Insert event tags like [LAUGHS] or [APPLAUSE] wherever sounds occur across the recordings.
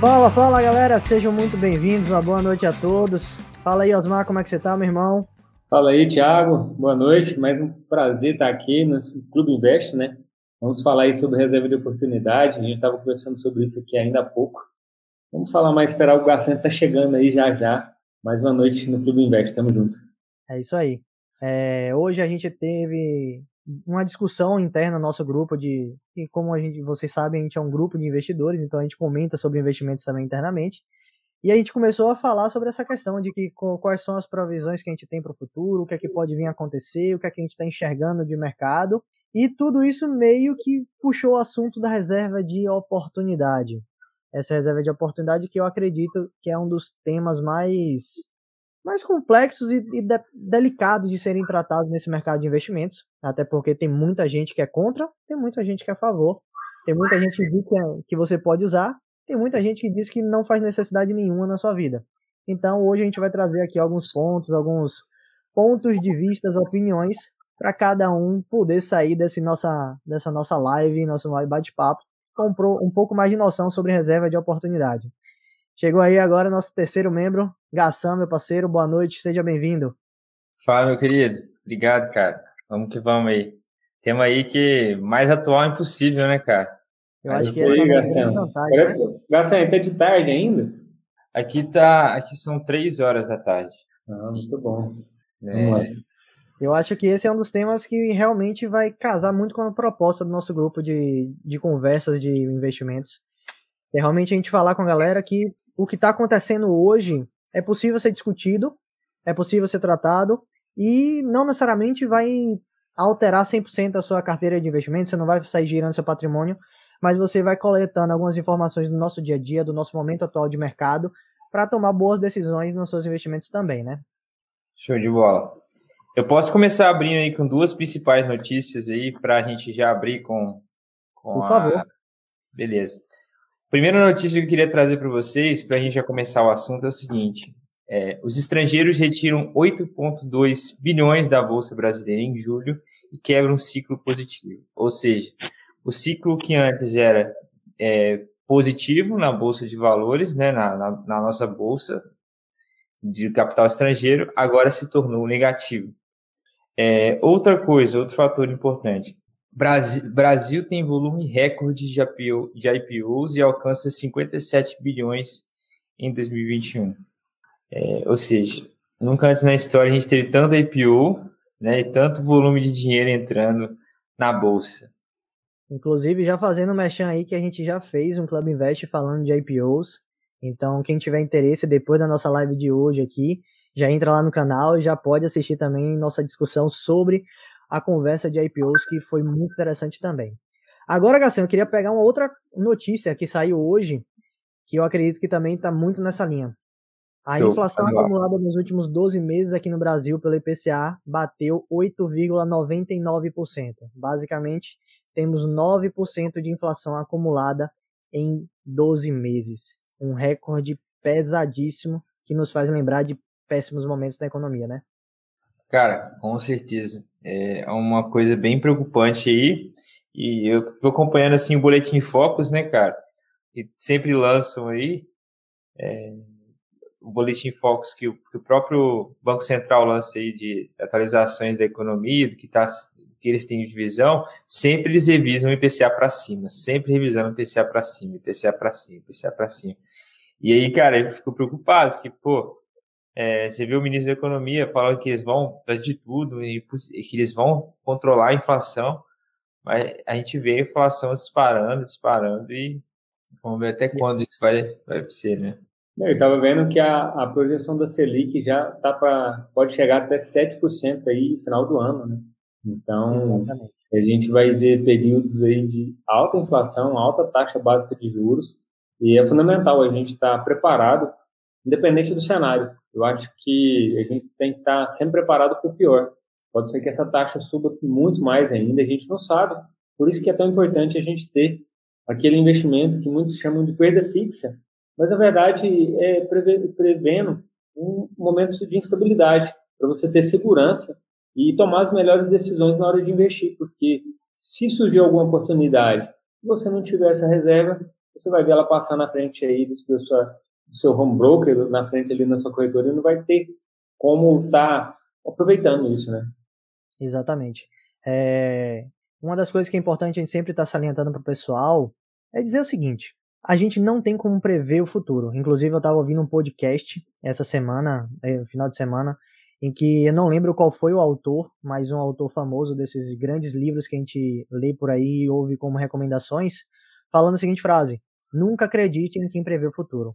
Fala, fala galera, sejam muito bem-vindos, uma boa noite a todos. Fala aí, Osmar, como é que você tá, meu irmão? Fala aí, Thiago, boa noite, mais um prazer estar aqui no Clube Invest, né? Vamos falar aí sobre reserva de oportunidade, a gente estava conversando sobre isso aqui ainda há pouco. Vamos falar mais, esperar o Gacento tá chegando aí já já. Mais uma noite no Clube Invest, tamo junto. É isso aí. É, hoje a gente teve uma discussão interna no nosso grupo de e como a gente, vocês sabem, a gente é um grupo de investidores, então a gente comenta sobre investimentos também internamente. E a gente começou a falar sobre essa questão de que quais são as provisões que a gente tem para o futuro, o que é que pode vir a acontecer, o que é que a gente está enxergando de mercado. E tudo isso meio que puxou o assunto da reserva de oportunidade. Essa reserva de oportunidade que eu acredito que é um dos temas mais mais complexos e, e de, delicados de serem tratados nesse mercado de investimentos, até porque tem muita gente que é contra, tem muita gente que é a favor, tem muita gente que diz que, é, que você pode usar, tem muita gente que diz que não faz necessidade nenhuma na sua vida. Então hoje a gente vai trazer aqui alguns pontos, alguns pontos de vistas, opiniões para cada um poder sair desse nossa, dessa nossa live, nosso bate-papo, com um pouco mais de noção sobre reserva de oportunidade. Chegou aí agora nosso terceiro membro, Gação, meu parceiro. Boa noite, seja bem-vindo. Fala, meu querido. Obrigado, cara. Vamos que vamos aí. Tema aí que mais atual impossível, né, cara? Eu Mas acho que aí, Gação. Gação, tá de tarde ainda? Aqui tá, aqui são três horas da tarde. Ah, muito bom. É. Eu acho que esse é um dos temas que realmente vai casar muito com a proposta do nosso grupo de, de conversas de investimentos. É realmente a gente falar com a galera que o que está acontecendo hoje é possível ser discutido, é possível ser tratado e não necessariamente vai alterar 100% a sua carteira de investimento, você não vai sair girando seu patrimônio, mas você vai coletando algumas informações do nosso dia a dia, do nosso momento atual de mercado, para tomar boas decisões nos seus investimentos também, né? Show de bola. Eu posso começar abrindo aí com duas principais notícias aí para a gente já abrir com, com Por favor. Beleza. Primeira notícia que eu queria trazer para vocês, para a gente já começar o assunto, é o seguinte: é, os estrangeiros retiram 8,2 bilhões da Bolsa Brasileira em julho e quebram um ciclo positivo. Ou seja, o ciclo que antes era é, positivo na Bolsa de Valores, né, na, na, na nossa Bolsa de capital estrangeiro, agora se tornou negativo. É, outra coisa, outro fator importante. Brasil, Brasil tem volume recorde de, IPO, de IPOs e alcança 57 bilhões em 2021. É, ou seja, nunca antes na história a gente teve tanta IPO né, e tanto volume de dinheiro entrando na bolsa. Inclusive, já fazendo um mechan aí que a gente já fez um Club Invest falando de IPOs. Então, quem tiver interesse depois da nossa live de hoje aqui, já entra lá no canal e já pode assistir também nossa discussão sobre a conversa de IPOs, que foi muito interessante também. Agora, Gação, eu queria pegar uma outra notícia que saiu hoje, que eu acredito que também está muito nessa linha. A Show. inflação acumulada nos últimos 12 meses aqui no Brasil pelo IPCA bateu 8,99%. Basicamente, temos 9% de inflação acumulada em 12 meses. Um recorde pesadíssimo que nos faz lembrar de péssimos momentos da economia, né? Cara, com certeza. É uma coisa bem preocupante aí. E eu tô acompanhando assim o Boletim Focus, né, cara? E sempre lançam aí é, o Boletim Focus que o, que o, próprio Banco Central lança aí de atualizações da economia, do que, tá, que eles têm de visão, sempre eles revisam o IPCA para cima, sempre revisando o IPCA para cima, IPCA para cima, IPCA para cima. E aí, cara, eu fico preocupado, que, pô, é, você viu o ministro da Economia falando que eles vão fazer de tudo e que eles vão controlar a inflação, mas a gente vê a inflação disparando, disparando e vamos ver até quando isso vai, vai ser, né? Eu estava vendo que a, a projeção da Selic já tá para pode chegar até 7% aí no final do ano, né? Então, Exatamente. a gente vai ver períodos aí de alta inflação, alta taxa básica de juros, e é fundamental a gente estar tá preparado, independente do cenário. Eu acho que a gente tem que estar sempre preparado para o pior. Pode ser que essa taxa suba muito mais ainda, a gente não sabe. Por isso que é tão importante a gente ter aquele investimento que muitos chamam de perda fixa, mas na verdade é prevendo um momento de instabilidade, para você ter segurança e tomar as melhores decisões na hora de investir, porque se surgir alguma oportunidade e você não tiver essa reserva, você vai ver ela passar na frente aí do, sua, do seu home broker, na frente ali na sua corretora, e não vai ter como estar tá aproveitando isso, né? Exatamente. É, uma das coisas que é importante a gente sempre estar tá salientando para o pessoal é dizer o seguinte: a gente não tem como prever o futuro. Inclusive, eu estava ouvindo um podcast essa semana, é, final de semana, em que eu não lembro qual foi o autor, mas um autor famoso desses grandes livros que a gente lê por aí e ouve como recomendações, falando a seguinte frase: Nunca acredite em quem prevê o futuro.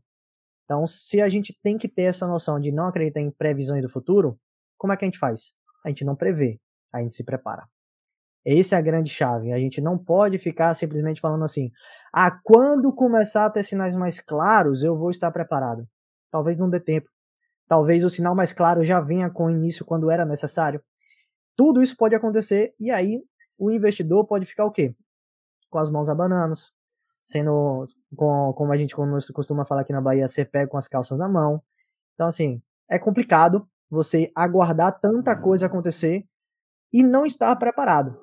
Então, se a gente tem que ter essa noção de não acreditar em previsões do futuro, como é que a gente faz? A gente não prevê, a gente se prepara. Essa é a grande chave. A gente não pode ficar simplesmente falando assim: ah, quando começar a ter sinais mais claros, eu vou estar preparado. Talvez não dê tempo. Talvez o sinal mais claro já venha com o início quando era necessário. Tudo isso pode acontecer e aí o investidor pode ficar o quê? Com as mãos abananas, sendo, com, como a gente costuma falar aqui na Bahia, ser pego com as calças na mão. Então, assim, é complicado você aguardar tanta coisa acontecer e não estar preparado.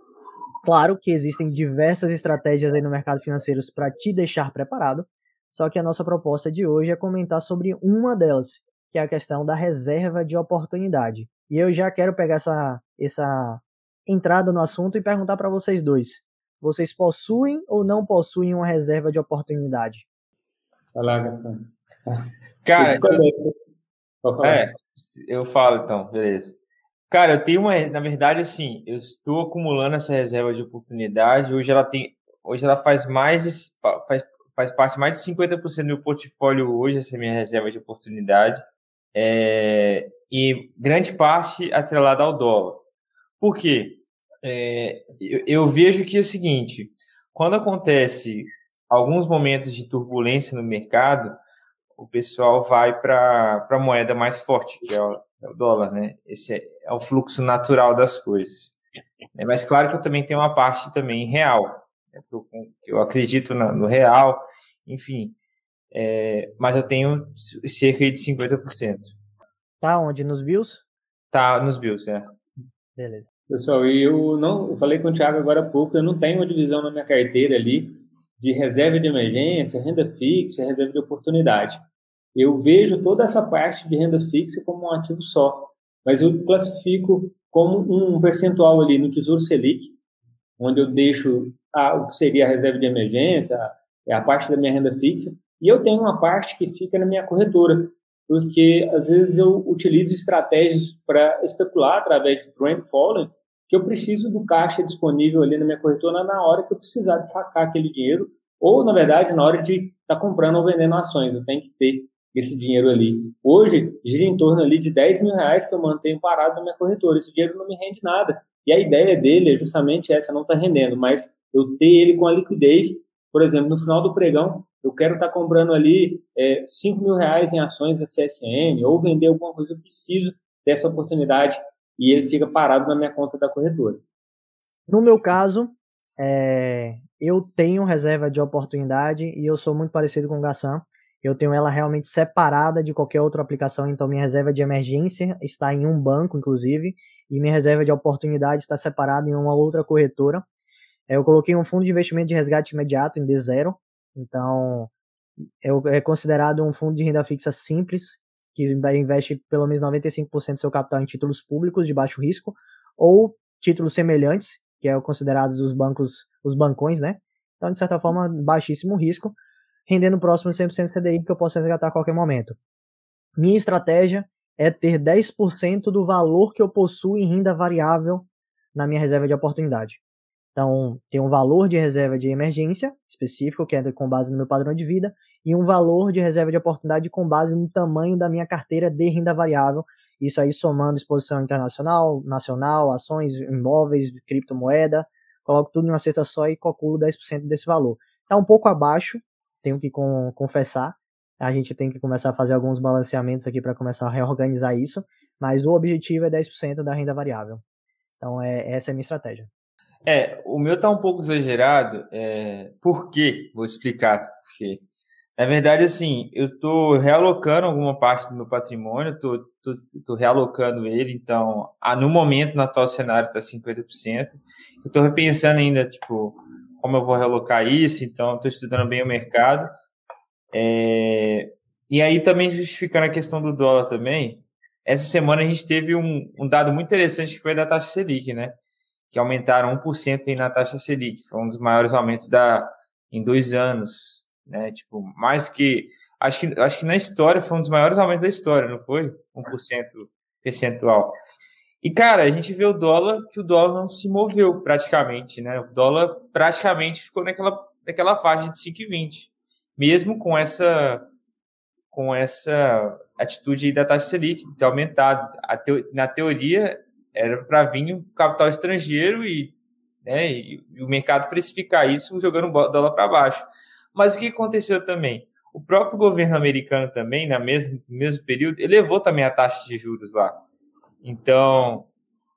Claro que existem diversas estratégias aí no mercado financeiro para te deixar preparado, só que a nossa proposta de hoje é comentar sobre uma delas, que é a questão da reserva de oportunidade. E eu já quero pegar essa, essa entrada no assunto e perguntar para vocês dois: vocês possuem ou não possuem uma reserva de oportunidade? Fala, Garçom. Cara, eu, é, eu falo então, beleza. Cara, eu tenho uma, na verdade, assim, eu estou acumulando essa reserva de oportunidade. Hoje ela tem, hoje ela faz mais, faz, faz parte mais de 50% do meu portfólio hoje, essa minha reserva de oportunidade. É, e grande parte atrelada ao dólar. Por quê? É, eu, eu vejo que é o seguinte, quando acontece alguns momentos de turbulência no mercado, o pessoal vai para a moeda mais forte, que é o, é o dólar, né? Esse é, é, o fluxo natural das coisas. É, mas claro que eu também tenho uma parte também real. Né? Eu, eu, acredito na, no real, enfim. É, mas eu tenho cerca de 50%. Tá onde? Nos Bills? Tá nos Bills, é. Beleza. Pessoal, e eu não eu falei com o Thiago agora há pouco, eu não tenho uma divisão na minha carteira ali de reserva de emergência, renda fixa, reserva de oportunidade. Eu vejo toda essa parte de renda fixa como um ativo só, mas eu classifico como um percentual ali no Tesouro Selic, onde eu deixo a, o que seria a reserva de emergência, é a parte da minha renda fixa, e eu tenho uma parte que fica na minha corretora, porque às vezes eu utilizo estratégias para especular através de trend following, que eu preciso do caixa disponível ali na minha corretora na hora que eu precisar de sacar aquele dinheiro, ou na verdade na hora de estar tá comprando ou vendendo ações, eu tenho que ter esse dinheiro ali. Hoje, gira em torno ali de 10 mil reais que eu mantenho parado na minha corretora. Esse dinheiro não me rende nada. E a ideia dele é justamente essa, não está rendendo, mas eu ter ele com a liquidez, por exemplo, no final do pregão, eu quero estar tá comprando ali é, 5 mil reais em ações da CSN ou vender alguma coisa, eu preciso dessa oportunidade e ele fica parado na minha conta da corretora. No meu caso, é, eu tenho reserva de oportunidade e eu sou muito parecido com o Gassan eu tenho ela realmente separada de qualquer outra aplicação, então minha reserva de emergência está em um banco, inclusive, e minha reserva de oportunidade está separada em uma outra corretora. É, eu coloquei um fundo de investimento de resgate imediato em D0, então é considerado um fundo de renda fixa simples, que investe pelo menos 95% do seu capital em títulos públicos de baixo risco, ou títulos semelhantes, que é considerados os bancos, os bancões, né? Então, de certa forma, baixíssimo risco, rendendo próximo de 100% CDI que eu posso resgatar a qualquer momento. Minha estratégia é ter 10% do valor que eu possuo em renda variável na minha reserva de oportunidade. Então, tem um valor de reserva de emergência específico, que é com base no meu padrão de vida, e um valor de reserva de oportunidade com base no tamanho da minha carteira de renda variável. Isso aí somando exposição internacional, nacional, ações, imóveis, criptomoeda, coloco tudo em uma cesta só e calculo 10% desse valor. Está um pouco abaixo tenho que confessar. A gente tem que começar a fazer alguns balanceamentos aqui para começar a reorganizar isso, mas o objetivo é 10% da renda variável. Então, é, essa é a minha estratégia. É, o meu tá um pouco exagerado. É, por quê? Vou explicar. Porque, na verdade, assim, eu estou realocando alguma parte do meu patrimônio, estou realocando ele, então, no momento, no atual cenário, está 50%. Eu estou repensando ainda, tipo, como eu vou relocar isso, então estou estudando bem o mercado. É, e aí também justificando a questão do dólar também, essa semana a gente teve um, um dado muito interessante que foi da taxa Selic, né? Que aumentaram 1% aí na taxa Selic, foi um dos maiores aumentos da, em dois anos, né? Tipo, mais que acho que acho que na história foi um dos maiores aumentos da história, não foi? 1% percentual. E, cara, a gente vê o dólar, que o dólar não se moveu praticamente, né? O dólar praticamente ficou naquela, naquela faixa de 5,20. Mesmo com essa com essa atitude da taxa Selic ter aumentado. Teo, na teoria, era para vir um capital estrangeiro e, né, e, e, o mercado precificar isso jogando o dólar para baixo. Mas o que aconteceu também? O próprio governo americano também, na mesmo, no mesmo período, elevou também a taxa de juros lá. Então,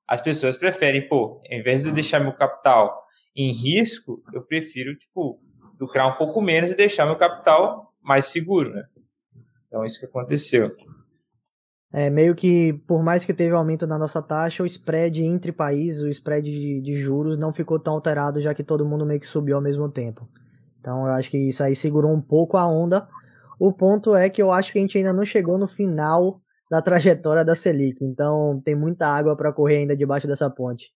as pessoas preferem, pô, em vez de deixar meu capital em risco, eu prefiro, tipo, lucrar um pouco menos e deixar meu capital mais seguro, né? Então, isso que aconteceu. É, meio que, por mais que teve aumento na nossa taxa, o spread entre países, o spread de, de juros não ficou tão alterado, já que todo mundo meio que subiu ao mesmo tempo. Então, eu acho que isso aí segurou um pouco a onda. O ponto é que eu acho que a gente ainda não chegou no final da trajetória da Selic. Então tem muita água para correr ainda debaixo dessa ponte.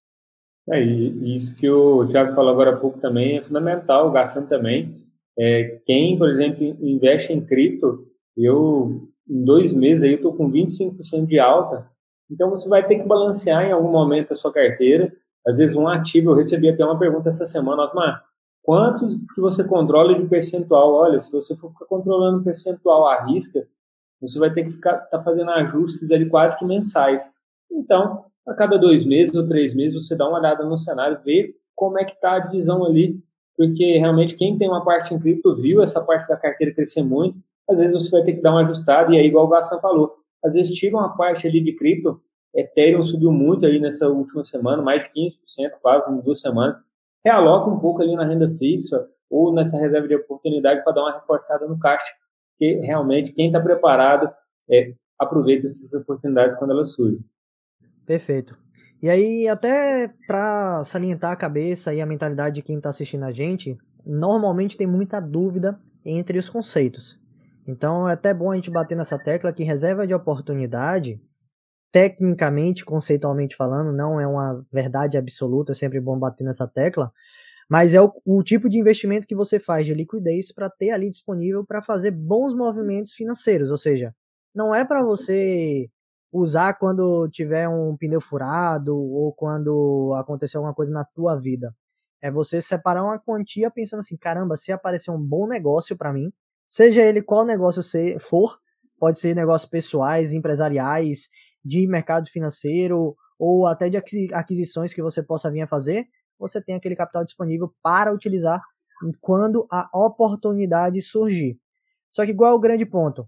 É, isso que o Thiago falou agora há pouco também é fundamental, o Gassan também. É, quem, por exemplo, investe em cripto, eu, em dois meses aí, estou com 25% de alta, então você vai ter que balancear em algum momento a sua carteira. Às vezes um ativo, eu recebi até uma pergunta essa semana, Osmar, quantos que você controla de percentual? Olha, se você for ficar controlando percentual à risca, você vai ter que ficar tá fazendo ajustes ali quase que mensais. Então, a cada dois meses ou três meses, você dá uma olhada no cenário, vê como é que está a divisão ali, porque realmente quem tem uma parte em cripto viu essa parte da carteira crescer muito, às vezes você vai ter que dar uma ajustada, e aí, igual o Gassan falou, às vezes tira uma parte ali de cripto, Ethereum subiu muito aí nessa última semana, mais de 15%, quase em duas semanas, realoca um pouco ali na renda fixa, ou nessa reserva de oportunidade para dar uma reforçada no caixa, que realmente quem está preparado é, aproveita essas oportunidades quando elas surgem. Perfeito. E aí, até para salientar a cabeça e a mentalidade de quem está assistindo a gente, normalmente tem muita dúvida entre os conceitos. Então é até bom a gente bater nessa tecla que reserva de oportunidade, tecnicamente, conceitualmente falando, não é uma verdade absoluta, é sempre bom bater nessa tecla, mas é o, o tipo de investimento que você faz de liquidez para ter ali disponível para fazer bons movimentos financeiros, ou seja, não é para você usar quando tiver um pneu furado ou quando acontecer alguma coisa na tua vida. É você separar uma quantia pensando assim, caramba, se aparecer um bom negócio para mim, seja ele qual negócio for, pode ser negócios pessoais, empresariais, de mercado financeiro ou até de aquisições que você possa vir a fazer, você tem aquele capital disponível para utilizar quando a oportunidade surgir. Só que qual é o grande ponto?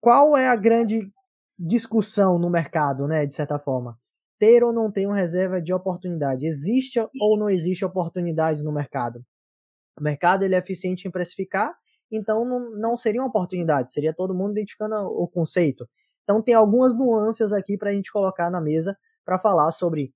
Qual é a grande discussão no mercado, né, de certa forma? Ter ou não ter uma reserva de oportunidade? Existe ou não existe oportunidades no mercado? O mercado ele é eficiente em precificar, então não, não seria uma oportunidade, seria todo mundo identificando o conceito. Então tem algumas nuances aqui para a gente colocar na mesa para falar sobre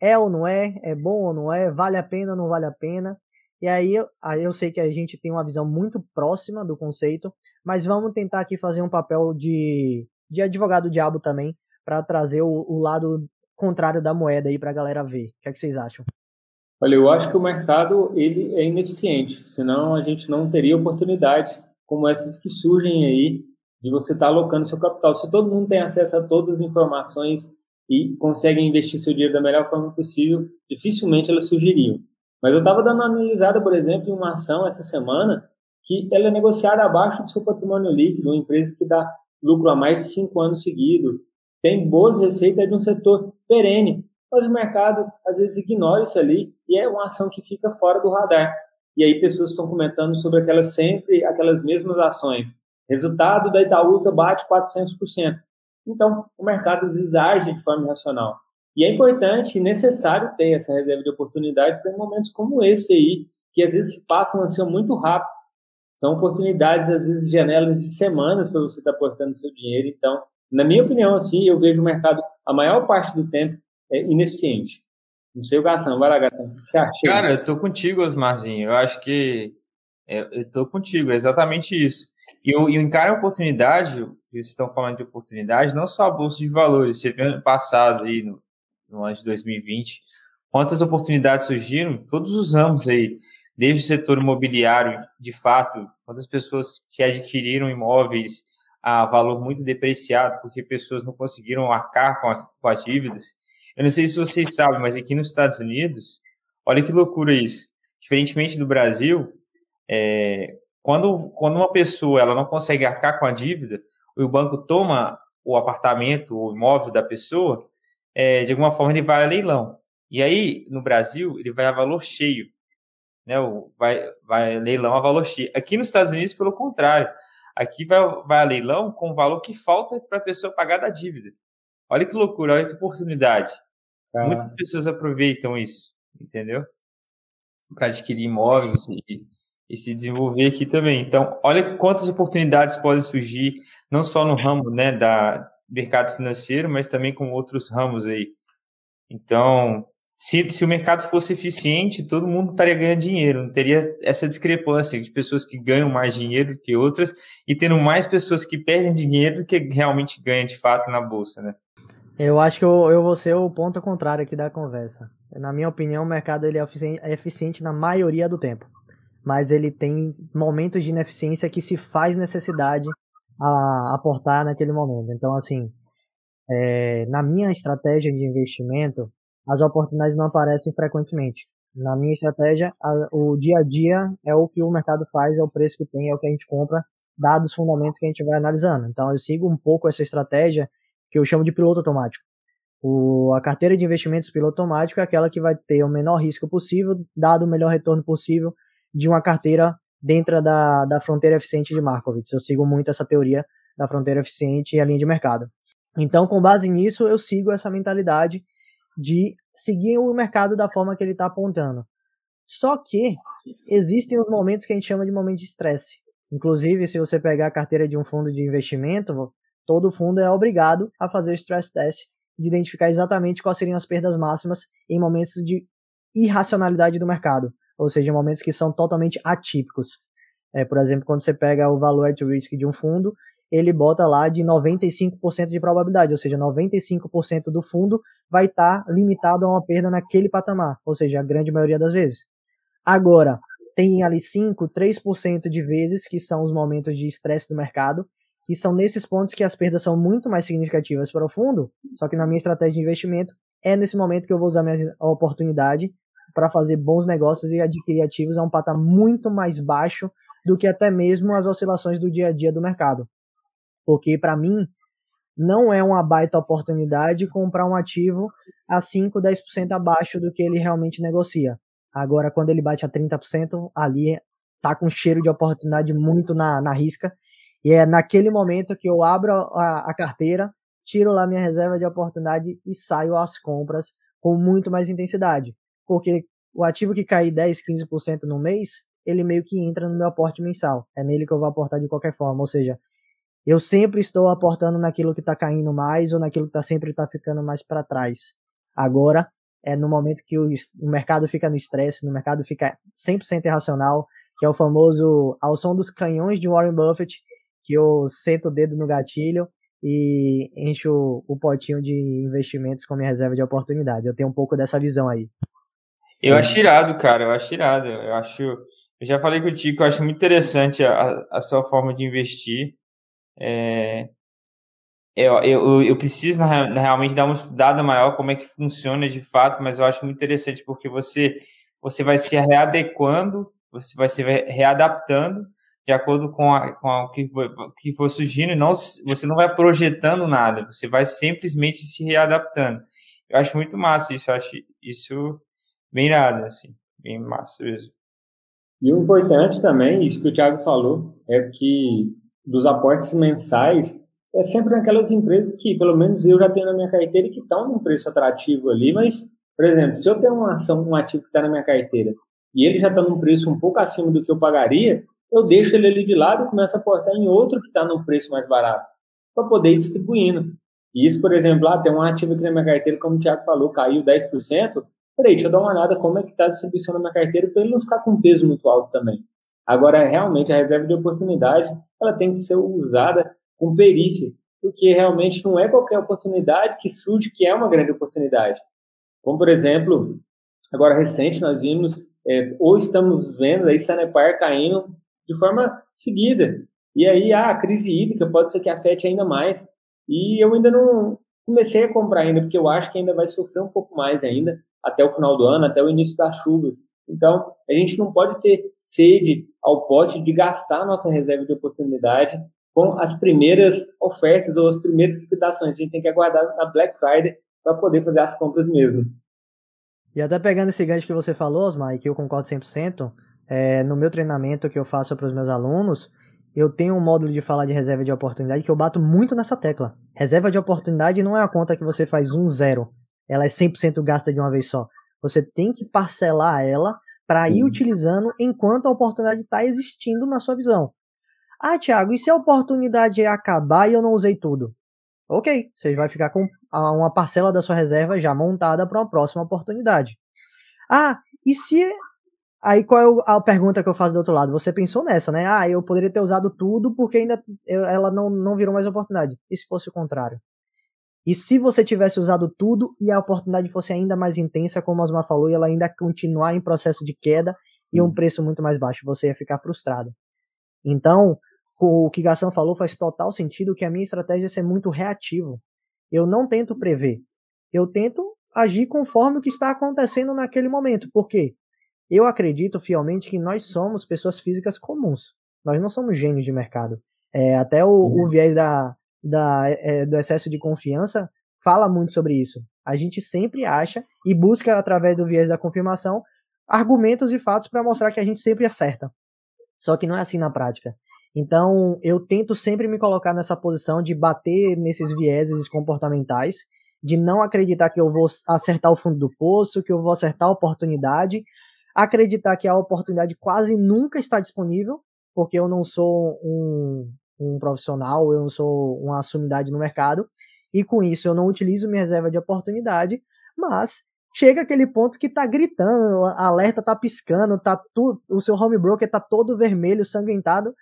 é ou não é, é bom ou não é, vale a pena ou não vale a pena. E aí, eu sei que a gente tem uma visão muito próxima do conceito, mas vamos tentar aqui fazer um papel de, de advogado diabo também, para trazer o, o, lado contrário da moeda aí para a galera ver. O que, é que vocês acham? Olha, eu acho que o mercado ele é ineficiente, senão a gente não teria oportunidades como essas que surgem aí de você estar tá alocando seu capital. Se todo mundo tem acesso a todas as informações e conseguem investir seu dinheiro da melhor forma possível, dificilmente elas surgiriam. Mas eu estava dando uma analisada, por exemplo, em uma ação essa semana que ela é negociada abaixo do seu patrimônio líquido, uma empresa que dá lucro há mais de cinco anos seguidos, tem boas receitas de um setor perene, mas o mercado às vezes ignora isso ali e é uma ação que fica fora do radar. E aí pessoas estão comentando sobre aquelas sempre aquelas mesmas ações. Resultado da Itaúsa bate 400%. Então, o mercado às vezes age de forma irracional. E é importante e necessário ter essa reserva de oportunidade para momentos como esse aí, que às vezes passam assim muito rápido. São oportunidades, às vezes, janelas de semanas para você estar aportando seu dinheiro. Então, na minha opinião, assim, eu vejo o mercado, a maior parte do tempo, é ineficiente. Não sei o Gação, vai lá, Gação. O que você acha? Cara, eu tô contigo, Osmarzinho. Eu acho que é, eu tô contigo, é exatamente isso. E eu, eu encaro a oportunidade, vocês estão falando de oportunidade, não só a Bolsa de Valores. Você viu ano passado, aí, no, no ano de 2020, quantas oportunidades surgiram? Todos os ramos aí, desde o setor imobiliário, de fato, quantas pessoas que adquiriram imóveis a valor muito depreciado, porque pessoas não conseguiram arcar com as, com as dívidas. Eu não sei se vocês sabem, mas aqui nos Estados Unidos, olha que loucura isso. Diferentemente do Brasil, é, quando, quando uma pessoa ela não consegue arcar com a dívida, o banco toma o apartamento, o imóvel da pessoa, é, de alguma forma ele vai a leilão. E aí, no Brasil, ele vai a valor cheio. Né? Vai, vai a leilão a valor cheio. Aqui nos Estados Unidos, pelo contrário. Aqui vai, vai a leilão com o valor que falta para a pessoa pagar da dívida. Olha que loucura, olha que oportunidade. Ah. Muitas pessoas aproveitam isso, entendeu? Para adquirir imóveis e, e se desenvolver aqui também. Então, olha quantas oportunidades podem surgir, não só no ramo né, da mercado financeiro, mas também com outros ramos aí. Então, se, se o mercado fosse eficiente, todo mundo estaria ganhando dinheiro, não teria essa discrepância de pessoas que ganham mais dinheiro que outras e tendo mais pessoas que perdem dinheiro do que realmente ganham de fato na bolsa, né? Eu acho que eu, eu vou ser o ponto contrário aqui da conversa. Na minha opinião, o mercado ele é, eficiente, é eficiente na maioria do tempo, mas ele tem momentos de ineficiência que se faz necessidade a aportar naquele momento. Então, assim, é, na minha estratégia de investimento, as oportunidades não aparecem frequentemente. Na minha estratégia, a, o dia a dia é o que o mercado faz, é o preço que tem, é o que a gente compra, dados fundamentos que a gente vai analisando. Então, eu sigo um pouco essa estratégia que eu chamo de piloto automático. O, a carteira de investimentos piloto automático é aquela que vai ter o menor risco possível, dado o melhor retorno possível de uma carteira dentro da, da fronteira eficiente de Markowitz. Eu sigo muito essa teoria da fronteira eficiente e a linha de mercado. Então, com base nisso, eu sigo essa mentalidade de seguir o mercado da forma que ele está apontando. Só que existem os momentos que a gente chama de momento de estresse. Inclusive, se você pegar a carteira de um fundo de investimento, todo fundo é obrigado a fazer o stress test de identificar exatamente quais seriam as perdas máximas em momentos de irracionalidade do mercado, ou seja, momentos que são totalmente atípicos. É, por exemplo, quando você pega o valor at risk de um fundo, ele bota lá de 95% de probabilidade, ou seja, 95% do fundo vai estar tá limitado a uma perda naquele patamar, ou seja, a grande maioria das vezes. Agora, tem ali 5, 3% de vezes que são os momentos de estresse do mercado, e são nesses pontos que as perdas são muito mais significativas para o fundo, só que na minha estratégia de investimento, é nesse momento que eu vou usar minha oportunidade para fazer bons negócios e adquirir ativos a um patamar muito mais baixo do que até mesmo as oscilações do dia a dia do mercado. Porque para mim não é uma baita oportunidade comprar um ativo a 5, 10% abaixo do que ele realmente negocia. Agora, quando ele bate a 30%, ali tá com cheiro de oportunidade muito na, na risca e é naquele momento que eu abro a, a carteira, tiro lá minha reserva de oportunidade e saio às compras com muito mais intensidade. Porque o ativo que cair 10, 15% no mês, ele meio que entra no meu aporte mensal. É nele que eu vou aportar de qualquer forma. Ou seja, eu sempre estou aportando naquilo que está caindo mais ou naquilo que tá sempre está ficando mais para trás. Agora, é no momento que o, o mercado fica no estresse, no mercado fica 100% irracional, que é o famoso ao som dos canhões de Warren Buffett, que eu sento o dedo no gatilho e encho o potinho de investimentos com minha reserva de oportunidade. Eu tenho um pouco dessa visão aí. Eu acho irado, cara. Eu acho irado. Eu acho. Eu já falei contigo que eu acho muito interessante a, a sua forma de investir. É, eu, eu, eu preciso na, na, realmente dar uma estudada maior como é que funciona de fato, mas eu acho muito interessante porque você, você vai se readequando, você vai se readaptando de acordo com, a, com a, o que, for, que for surgindo, não, você não vai projetando nada, você vai simplesmente se readaptando. Eu acho muito massa isso, acho isso bem nada, assim, bem massa mesmo. E o importante também, isso que o Thiago falou, é que dos aportes mensais, é sempre naquelas empresas que, pelo menos eu já tenho na minha carteira, que estão num preço atrativo ali, mas, por exemplo, se eu tenho uma ação, um ativo que está na minha carteira, e ele já está num preço um pouco acima do que eu pagaria, eu deixo ele ali de lado e começo a aportar em outro que está num preço mais barato, para poder ir distribuindo. E isso, por exemplo, lá tem um ativo aqui na minha carteira, como o Thiago falou, caiu 10%, peraí, deixa eu dar uma olhada como é que está a distribuição na minha carteira para ele não ficar com um peso muito alto também. Agora, realmente, a reserva de oportunidade, ela tem que ser usada com perícia, porque realmente não é qualquer oportunidade que surge que é uma grande oportunidade. Como, por exemplo, agora recente nós vimos, é, ou estamos vendo aí Sanepar caindo de forma seguida. E aí ah, a crise hídrica pode ser que afete ainda mais. E eu ainda não comecei a comprar ainda, porque eu acho que ainda vai sofrer um pouco mais ainda, até o final do ano, até o início das chuvas. Então, a gente não pode ter sede ao pote de gastar nossa reserva de oportunidade com as primeiras ofertas ou as primeiras liquidações. A gente tem que aguardar na Black Friday para poder fazer as compras mesmo. E até pegando esse gancho que você falou, Osmar, e que eu concordo 100%, é, no meu treinamento que eu faço para os meus alunos, eu tenho um módulo de falar de reserva de oportunidade que eu bato muito nessa tecla. Reserva de oportunidade não é a conta que você faz um zero, ela é 100% gasta de uma vez só. Você tem que parcelar ela para ir utilizando enquanto a oportunidade está existindo na sua visão. Ah, Thiago, e se a oportunidade acabar e eu não usei tudo? Ok, você vai ficar com uma parcela da sua reserva já montada para uma próxima oportunidade. Ah, e se. Aí qual é a pergunta que eu faço do outro lado? Você pensou nessa, né? Ah, eu poderia ter usado tudo porque ainda ela não, não virou mais oportunidade. E se fosse o contrário? E se você tivesse usado tudo e a oportunidade fosse ainda mais intensa, como a Osmar falou, e ela ainda continuar em processo de queda e um hum. preço muito mais baixo, você ia ficar frustrado. Então, o que Gação falou faz total sentido, que a minha estratégia é ser muito reativo. Eu não tento prever. Eu tento agir conforme o que está acontecendo naquele momento. Por quê? Eu acredito fielmente que nós somos pessoas físicas comuns. Nós não somos gênios de mercado. É, até o, o, viés da, da, é, do excesso de confiança fala muito sobre isso. A gente sempre acha e busca, através do viés da confirmação, argumentos e fatos para mostrar que a gente sempre acerta. Só que não é assim na prática. Então, eu tento sempre me colocar nessa posição de bater nesses vieses comportamentais, de não acreditar que eu vou acertar o fundo do poço, que eu vou acertar a oportunidade, acreditar que a oportunidade quase nunca está disponível, porque eu não sou um, um profissional, eu não sou uma sumidade no mercado, e com isso eu não utilizo minha reserva de oportunidade, mas chega aquele ponto que tá gritando, a alerta tá piscando, tá tu, o seu home broker tá todo vermelho, sanguentado,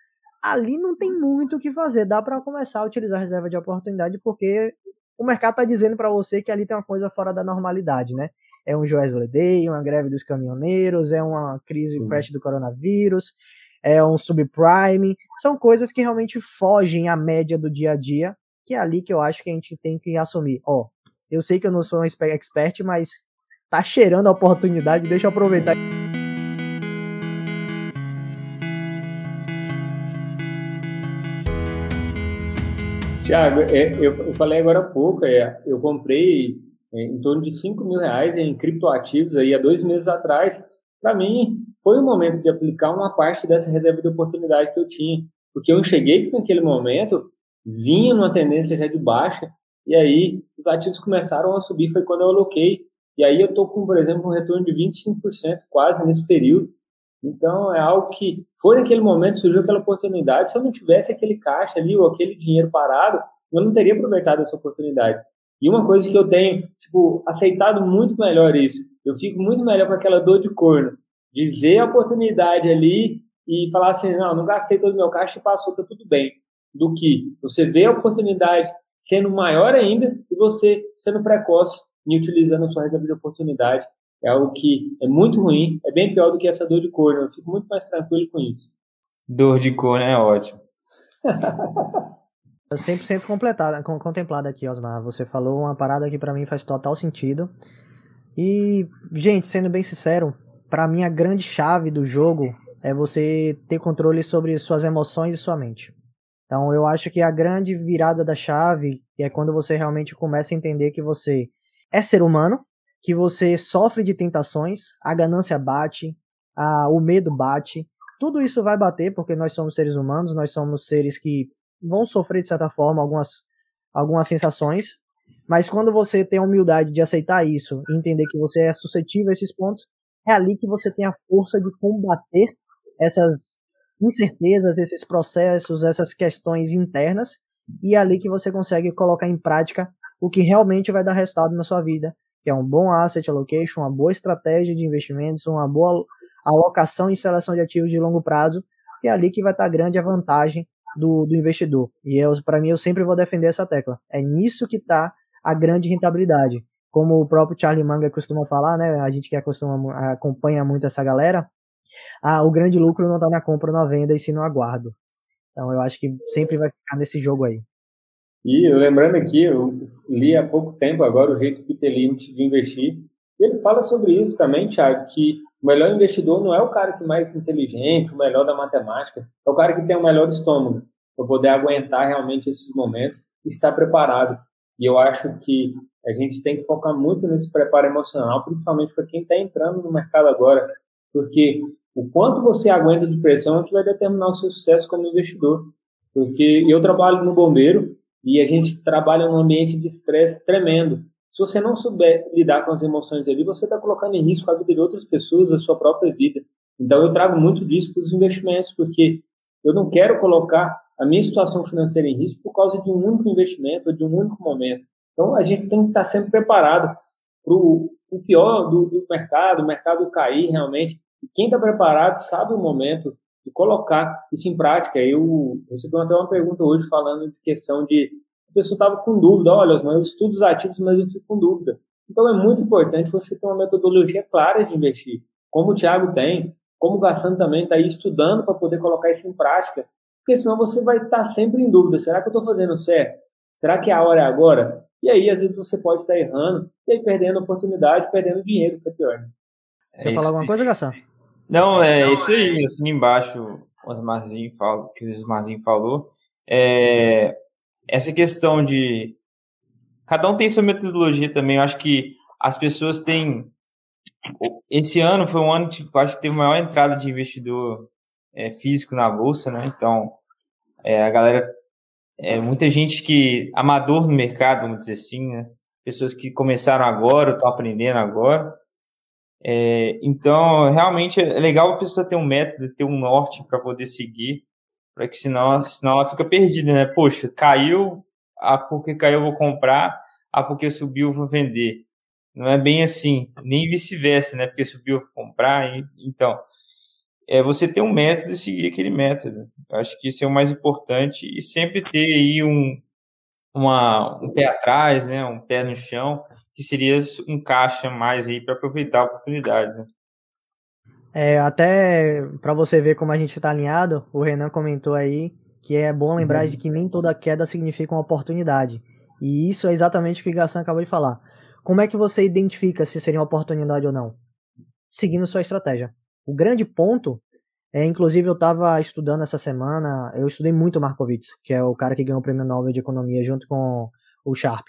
ali não tem muito o que fazer. Dá para começar a utilizar a reserva de oportunidade porque o mercado está dizendo para você que ali tem uma coisa fora da normalidade, né? É um Joesley Day, uma greve dos caminhoneiros, é uma crise, Sim. crash do coronavírus, é um subprime. São coisas que realmente fogem à média do dia a dia, que é ali que eu acho que a gente tem que assumir. Ó, eu sei que eu não sou um expert, mas tá cheirando a oportunidade, deixa eu aproveitar. Tiago, é, eu, falei agora há pouco, é, eu comprei é, em torno de 5 mil reais em criptoativos aí há dois meses atrás. Para mim, foi o momento de aplicar uma parte dessa reserva de oportunidade que eu tinha, porque eu enxerguei que naquele momento vinha numa tendência já de baixa, e aí os ativos começaram a subir, foi quando eu aloquei. E aí eu estou com, por exemplo, um retorno de 25% quase nesse período. Então, é algo que foi naquele momento, surgiu aquela oportunidade. Se eu não tivesse aquele caixa ali ou aquele dinheiro parado, eu não teria aproveitado essa oportunidade. E uma coisa que eu tenho, tipo, aceitado muito melhor isso. Eu fico muito melhor com aquela dor de corno, de ver a oportunidade ali e falar assim, não, não gastei todo o meu caixa e passou, tá tudo bem. Do que você vê a oportunidade sendo maior ainda e você sendo precoce e utilizando a sua reserva de oportunidade é algo que é muito ruim, é bem pior do que essa dor de cor. Eu fico muito mais tranquilo com isso. Dor de cor é ótimo. [LAUGHS] 100% completada, contemplada aqui, Osmar. Você falou uma parada que para mim faz total sentido. E, gente, sendo bem sincero, para mim a grande chave do jogo é você ter controle sobre suas emoções e sua mente. Então, eu acho que a grande virada da chave é quando você realmente começa a entender que você é ser humano, que você sofre de tentações, a ganância bate, a, o medo bate. Tudo isso vai bater porque nós somos seres humanos, nós somos seres que vão sofrer de certa forma algumas, algumas sensações, mas quando você tem a humildade de aceitar isso entender que você é suscetível a esses pontos, é ali que você tem a força de combater essas incertezas, esses processos, essas questões internas, e é ali que você consegue colocar em prática o que realmente vai dar resultado na sua vida, que é um bom asset allocation, uma boa estratégia de investimentos, uma boa alocação e seleção de ativos de longo prazo, que é ali que vai estar grande a vantagem do, do investidor. E para mim eu sempre vou defender essa tecla. É nisso que está a grande rentabilidade. Como o próprio Charlie Manga costuma falar, né? A gente que acostuma, acompanha muito essa galera, ah, o grande lucro não está na compra ou na venda e sim no aguardo. Então eu acho que sempre vai ficar nesse jogo aí. E lembrando aqui, eu li há pouco tempo agora o jeito Peter Limit de investir. E ele fala sobre isso também, Thiago, que o melhor investidor não é o cara que é mais inteligente, o melhor da matemática, é o cara que tem o melhor estômago para poder aguentar realmente esses momentos e estar preparado. E eu acho que a gente tem que focar muito nesse preparo emocional, principalmente para quem está entrando no mercado agora, porque o quanto você aguenta de pressão é que vai determinar o seu sucesso como investidor. Porque eu trabalho no bombeiro e a gente trabalha num ambiente de estresse tremendo. Se você não souber lidar com as emoções ali, você está colocando em risco a vida de outras pessoas, a sua própria vida. Então eu trago muito disso para os investimentos, porque eu não quero colocar a minha situação financeira em risco por causa de um único investimento de um único momento. Então a gente tem que estar sempre preparado para o pior do, do mercado, o mercado cair realmente. E quem está preparado sabe o momento de colocar isso em prática. Eu recebi até uma pergunta hoje falando de questão de a pessoa estava com dúvida, olha, os meus estudos ativos, mas eu fico com dúvida. Então é muito importante você ter uma metodologia clara de investir, como o Thiago tem, como o Gassan também está estudando para poder colocar isso em prática, porque senão você vai estar tá sempre em dúvida, será que eu estou fazendo certo? Será que a hora é agora? E aí, às vezes, você pode estar tá errando, e aí perdendo oportunidade, perdendo dinheiro, que é pior. Né? Quer falar alguma coisa, Gassan? Não, é Não, isso aí, é... assim embaixo, o Osmarzinho fala, que o Osmarzinho falou. É, essa questão de. Cada um tem sua metodologia também. Eu acho que as pessoas têm. Esse ano foi um ano que eu acho que teve maior entrada de investidor é, físico na bolsa, né? Então, é, a galera. É, muita gente que. amador no mercado, vamos dizer assim, né? Pessoas que começaram agora, estão aprendendo agora. É, então, realmente é legal a pessoa ter um método, ter um norte para poder seguir, para que senão, senão ela fica perdida, né? Poxa, caiu, ah, porque caiu eu vou comprar, ah, porque subiu eu vou vender. Não é bem assim, nem vice-versa, né? Porque subiu eu vou comprar, e, então é você ter um método e seguir aquele método. Eu acho que isso é o mais importante e sempre ter aí um, uma, um pé atrás, né? Um pé no chão que seria um caixa mais aí para aproveitar oportunidades. Né? É, até para você ver como a gente está alinhado, o Renan comentou aí que é bom lembrar uhum. de que nem toda queda significa uma oportunidade. E isso é exatamente o que o Gassan acabou de falar. Como é que você identifica se seria uma oportunidade ou não? Seguindo sua estratégia. O grande ponto é, inclusive eu estava estudando essa semana, eu estudei muito Markowitz, que é o cara que ganhou o prêmio Nobel de Economia junto com o Sharp.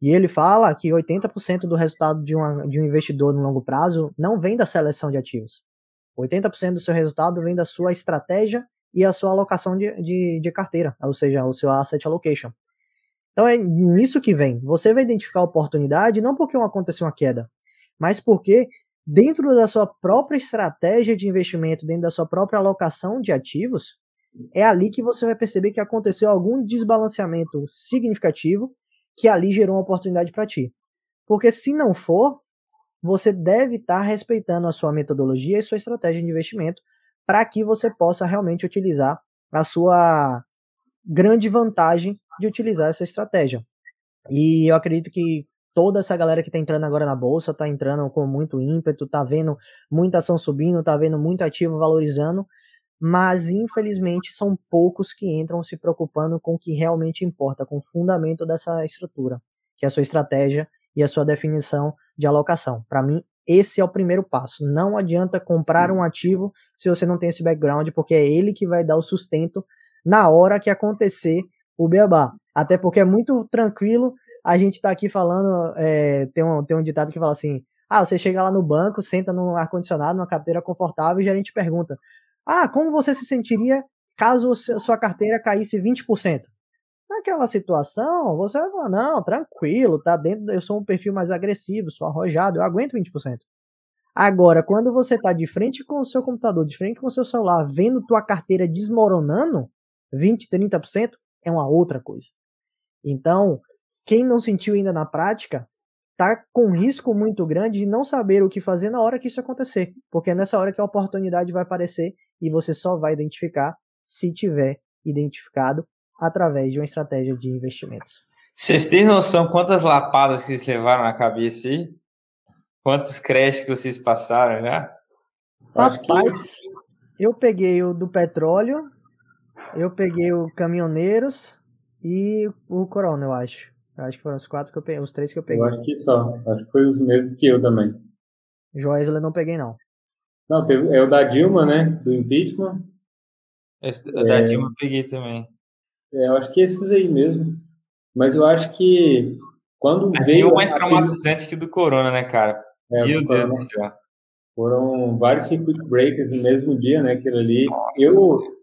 E ele fala que 80% do resultado de, uma, de um investidor no longo prazo não vem da seleção de ativos. 80% do seu resultado vem da sua estratégia e a sua alocação de, de, de, carteira, ou seja, o seu asset allocation. Então é nisso que vem. Você vai identificar a oportunidade não porque aconteceu uma queda, mas porque dentro da sua própria estratégia de investimento, dentro da sua própria alocação de ativos, é ali que você vai perceber que aconteceu algum desbalanceamento significativo que ali gerou uma oportunidade para ti. Porque se não for, você deve estar tá respeitando a sua metodologia e sua estratégia de investimento para que você possa realmente utilizar a sua grande vantagem de utilizar essa estratégia. E eu acredito que toda essa galera que está entrando agora na bolsa está entrando com muito ímpeto, está vendo muita ação subindo, está vendo muito ativo valorizando, mas infelizmente são poucos que entram se preocupando com o que realmente importa, com o fundamento dessa estrutura, que é a sua estratégia e a sua definição de alocação. Para mim, esse é o primeiro passo. Não adianta comprar um ativo se você não tem esse background, porque é ele que vai dar o sustento na hora que acontecer o beabá. Até porque é muito tranquilo a gente tá aqui falando, é, tem, um, tem um ditado que fala assim, ah, você chega lá no banco, senta no ar-condicionado, numa carteira confortável, e o gerente pergunta, ah, como você se sentiria caso sua carteira caísse 20%? Naquela situação, você vai falar, não, tranquilo, tá dentro, eu sou um perfil mais agressivo, sou arrojado, eu aguento 20%. Agora, quando você tá de frente com o seu computador, de frente com o seu celular, vendo tua carteira desmoronando, 20, 30% é uma outra coisa. Então, quem não sentiu ainda na prática, tá com risco muito grande de não saber o que fazer na hora que isso acontecer, porque é nessa hora que a oportunidade vai aparecer e você só vai identificar se tiver identificado através de uma estratégia de investimentos. Vocês têm noção quantas lapadas vocês levaram na cabeça aí? Quantos creches que vocês passaram já? Rapaz, eu peguei o do petróleo, eu peguei o caminhoneiros e o Corona, eu acho. Eu acho que foram os quatro que eu peguei, os três que eu peguei. Eu acho que só. Acho que foi os mesmos que eu também. Joesley eu não peguei, não. Não, teve, é o da Dilma, né? Do impeachment. Esse, é, da Dilma eu peguei também. É, eu acho que esses aí mesmo. Mas eu acho que quando Mas veio. mais traumatizante que do Corona, né, cara? É, Meu Deus corona. do céu. Foram vários circuit breakers no mesmo dia, né? Aquilo ali. Eu,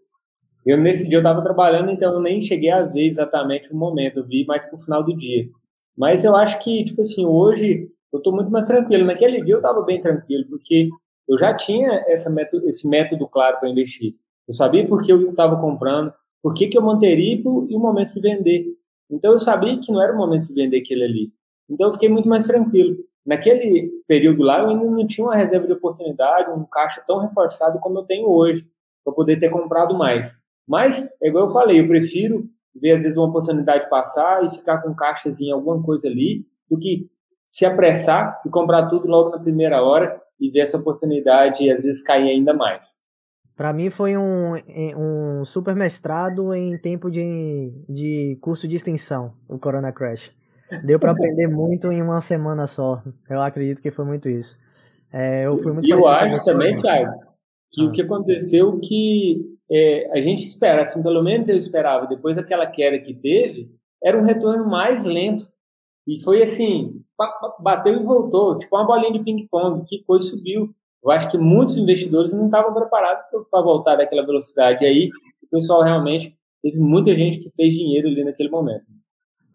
eu, nesse dia, eu estava trabalhando, então eu nem cheguei a ver exatamente o momento. Eu vi mais pro final do dia. Mas eu acho que, tipo assim, hoje eu estou muito mais tranquilo. Naquele dia eu estava bem tranquilo, porque eu já tinha essa método, esse método claro para investir. Eu sabia por que eu estava comprando, por que, que eu manteria e o momento de vender. Então eu sabia que não era o momento de vender aquele ali. Então eu fiquei muito mais tranquilo. Naquele período lá, eu ainda não tinha uma reserva de oportunidade, um caixa tão reforçado como eu tenho hoje, para poder ter comprado mais. Mas, é igual eu falei, eu prefiro ver às vezes uma oportunidade passar e ficar com caixas em alguma coisa ali, do que se apressar e comprar tudo logo na primeira hora e ver essa oportunidade às vezes cair ainda mais. Para mim foi um, um super mestrado em tempo de, de curso de extensão, o Corona Crash. Deu para aprender [LAUGHS] muito em uma semana só. Eu acredito que foi muito isso. É, eu fui muito E eu acho também, Thiago, que ah. o que aconteceu que é, a gente espera, assim, pelo menos eu esperava, depois daquela queda que teve, era um retorno mais lento. E foi assim, bateu e voltou, tipo uma bolinha de ping-pong, que coisa subiu. Eu acho que muitos investidores não estavam preparados para voltar daquela velocidade. E aí, o pessoal realmente, teve muita gente que fez dinheiro ali naquele momento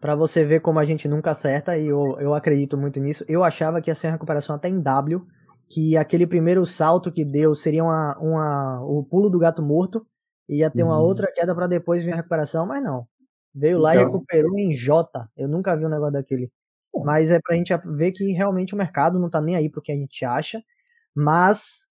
para você ver como a gente nunca acerta, e eu, eu acredito muito nisso. Eu achava que ia ser uma recuperação até em W, que aquele primeiro salto que deu seria uma, uma, o pulo do gato morto, ia ter uhum. uma outra queda para depois vir a recuperação, mas não. Veio lá então... e recuperou em J. Eu nunca vi um negócio daquele. Mas é pra gente ver que realmente o mercado não tá nem aí pro que a gente acha. Mas,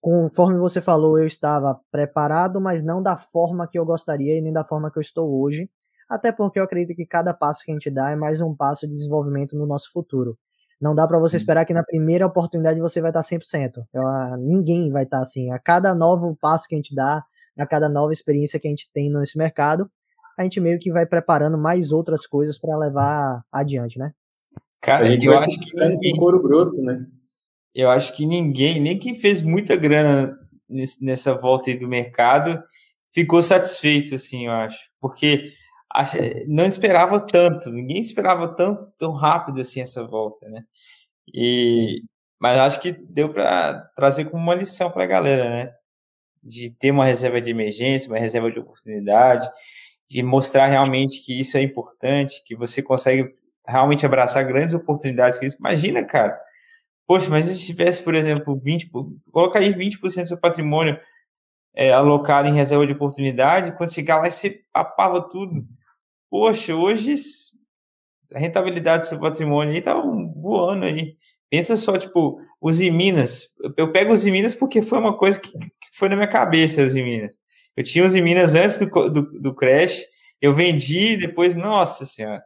conforme você falou, eu estava preparado, mas não da forma que eu gostaria e nem da forma que eu estou hoje até porque eu acredito que cada passo que a gente dá é mais um passo de desenvolvimento no nosso futuro. Não dá para você esperar que na primeira oportunidade você vai estar 100%. Eu, ah, ninguém vai estar assim. A cada novo passo que a gente dá, a cada nova experiência que a gente tem nesse mercado, a gente meio que vai preparando mais outras coisas para levar adiante, né? Cara, eu acho que ninguém couro grosso, né? Eu acho que ninguém, nem quem fez muita grana nessa volta aí do mercado, ficou satisfeito, assim, eu acho. Porque não esperava tanto, ninguém esperava tanto tão rápido assim essa volta, né? E mas acho que deu para trazer como uma lição para a galera, né? De ter uma reserva de emergência, uma reserva de oportunidade, de mostrar realmente que isso é importante, que você consegue realmente abraçar grandes oportunidades com isso. Imagina, cara. Poxa, mas se tivesse, por exemplo, 20, coloca aí 20% do seu patrimônio é, alocado em reserva de oportunidade, quando chegar lá você papava tudo poxa, hoje a rentabilidade do seu patrimônio aí tá voando aí. Pensa só, tipo, os Minas. Eu pego os Minas porque foi uma coisa que, foi na minha cabeça, os Minas. Eu tinha os Minas antes do, do, do Crash, eu vendi, depois, nossa senhora,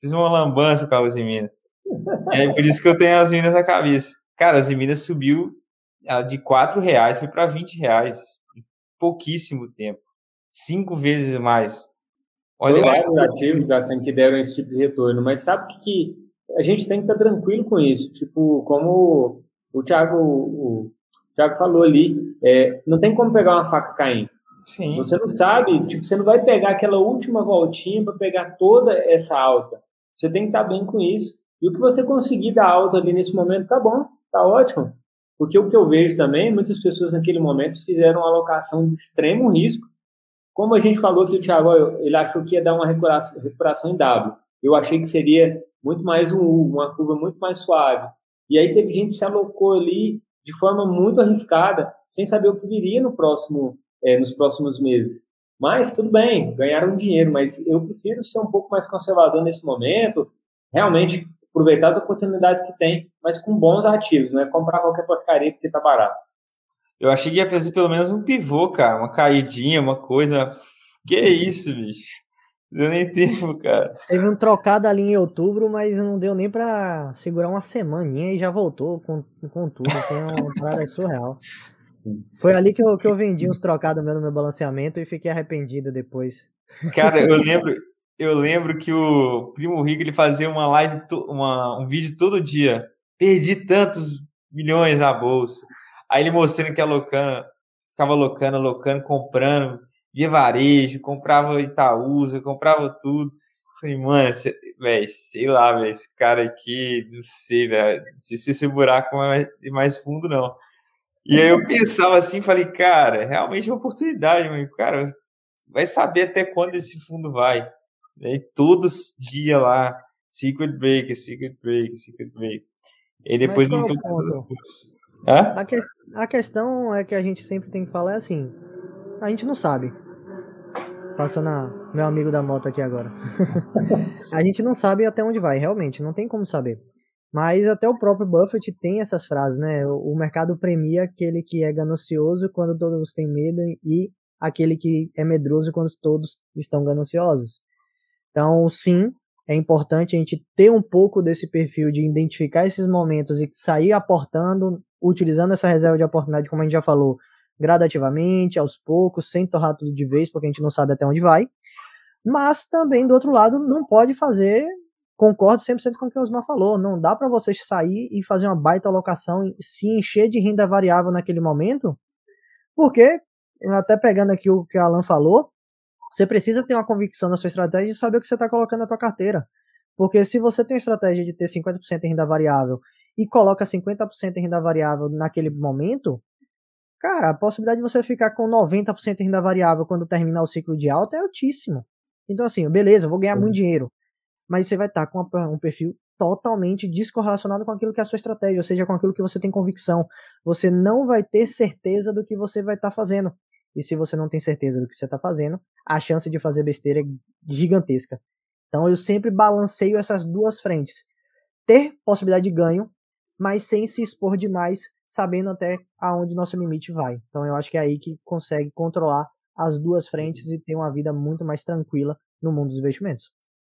fiz uma lambança com os Minas. É por isso que eu tenho as Minas na cabeça. Cara, as Minas subiu de 4 reais, foi para 20 reais. Pouquíssimo tempo. Cinco vezes mais. Olha, vários ativos Gassan, que deram esse tipo de retorno, mas sabe que, que a gente tem que estar tranquilo com isso. Tipo, como o Thiago, o Thiago falou ali, é, não tem como pegar uma faca caindo. Sim. Você não sabe, tipo, você não vai pegar aquela última voltinha para pegar toda essa alta. Você tem que estar bem com isso. E o que você conseguir dar alta ali nesse momento, tá bom, tá ótimo. Porque o que eu vejo também, muitas pessoas naquele momento fizeram uma alocação de extremo risco como a gente falou que o Thiago ele achou que ia dar uma recuperação em W, eu achei que seria muito mais um U, uma curva muito mais suave. E aí teve gente que se alocou ali de forma muito arriscada, sem saber o que viria no próximo, é, nos próximos meses. Mas tudo bem, ganharam dinheiro, mas eu prefiro ser um pouco mais conservador nesse momento, realmente aproveitar as oportunidades que tem, mas com bons ativos, não é comprar qualquer porcaria porque tá barato. Eu achei que ia fazer pelo menos um pivô, cara, uma caidinha, uma coisa. Que isso, bicho? Deu nem tempo, cara. Teve um trocado ali em outubro, mas não deu nem pra segurar uma semaninha e já voltou com, com tudo. Foi uma [LAUGHS] parada surreal. Foi ali que eu, que eu vendi uns trocados meu no meu balanceamento e fiquei arrependido depois. Cara, eu lembro, eu lembro que o Primo Rico ele fazia uma live, uma, um vídeo todo dia. Perdi tantos milhões na bolsa. Aí ele mostrando que a Locana ficava locando, locando, comprando via varejo, comprava Itaúsa, comprava tudo. Falei, mano, velho, sei lá, velho, esse cara aqui, não sei, velho, não sei se esse buraco é mais, mais fundo, não. E aí eu pensava assim, falei, cara, realmente é uma oportunidade, mano. Cara, vai saber até quando esse fundo vai. E todos dia lá, secret break, secret break, secret break. E depois não tô a, que, a questão é que a gente sempre tem que falar é assim, a gente não sabe. Passando a, meu amigo da moto aqui agora. [LAUGHS] a gente não sabe até onde vai, realmente, não tem como saber. Mas até o próprio Buffett tem essas frases, né? O mercado premia aquele que é ganancioso quando todos têm medo e aquele que é medroso quando todos estão gananciosos. Então, sim, é importante a gente ter um pouco desse perfil de identificar esses momentos e sair aportando, utilizando essa reserva de oportunidade, como a gente já falou, gradativamente, aos poucos, sem torrar tudo de vez, porque a gente não sabe até onde vai. Mas também, do outro lado, não pode fazer, concordo 100% com o que o Osmar falou, não dá para você sair e fazer uma baita alocação, se encher de renda variável naquele momento, porque, até pegando aqui o que o Alan falou, você precisa ter uma convicção na sua estratégia e saber o que você está colocando na sua carteira. Porque se você tem a estratégia de ter 50% em renda variável e coloca 50% em renda variável naquele momento, cara, a possibilidade de você ficar com 90% em renda variável quando terminar o ciclo de alta é altíssimo. Então, assim, beleza, vou ganhar muito dinheiro. Mas você vai estar tá com um perfil totalmente descorrelacionado com aquilo que é a sua estratégia, ou seja, com aquilo que você tem convicção. Você não vai ter certeza do que você vai estar tá fazendo. E se você não tem certeza do que você está fazendo, a chance de fazer besteira é gigantesca. Então eu sempre balanceio essas duas frentes. Ter possibilidade de ganho, mas sem se expor demais sabendo até aonde nosso limite vai. Então eu acho que é aí que consegue controlar as duas frentes e ter uma vida muito mais tranquila no mundo dos investimentos.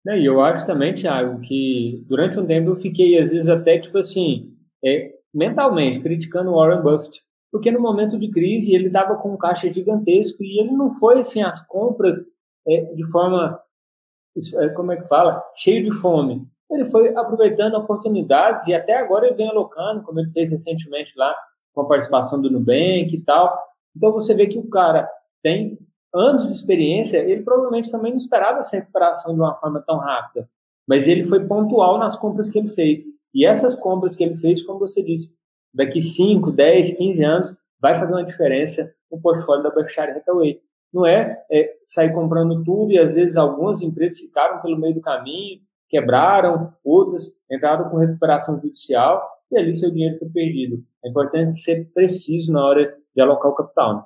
E eu acho também, Thiago, que durante um tempo eu fiquei, às vezes, até tipo assim, é, mentalmente, criticando o Warren Buffett, porque no momento de crise ele estava com um caixa gigantesco e ele não foi assim as compras é, de forma, é, como é que fala, cheio de fome ele foi aproveitando oportunidades e até agora ele vem alocando, como ele fez recentemente lá com a participação do Nubank e tal. Então você vê que o cara tem anos de experiência, ele provavelmente também não esperava essa recuperação de uma forma tão rápida, mas ele foi pontual nas compras que ele fez. E essas compras que ele fez, como você disse, daqui 5, 10, 15 anos, vai fazer uma diferença no portfólio da Berkshire Hathaway. Não é, é sair comprando tudo e às vezes algumas empresas ficaram pelo meio do caminho quebraram, outras entraram com recuperação judicial e ali seu dinheiro foi perdido. É importante ser preciso na hora de alocar o capital. Né?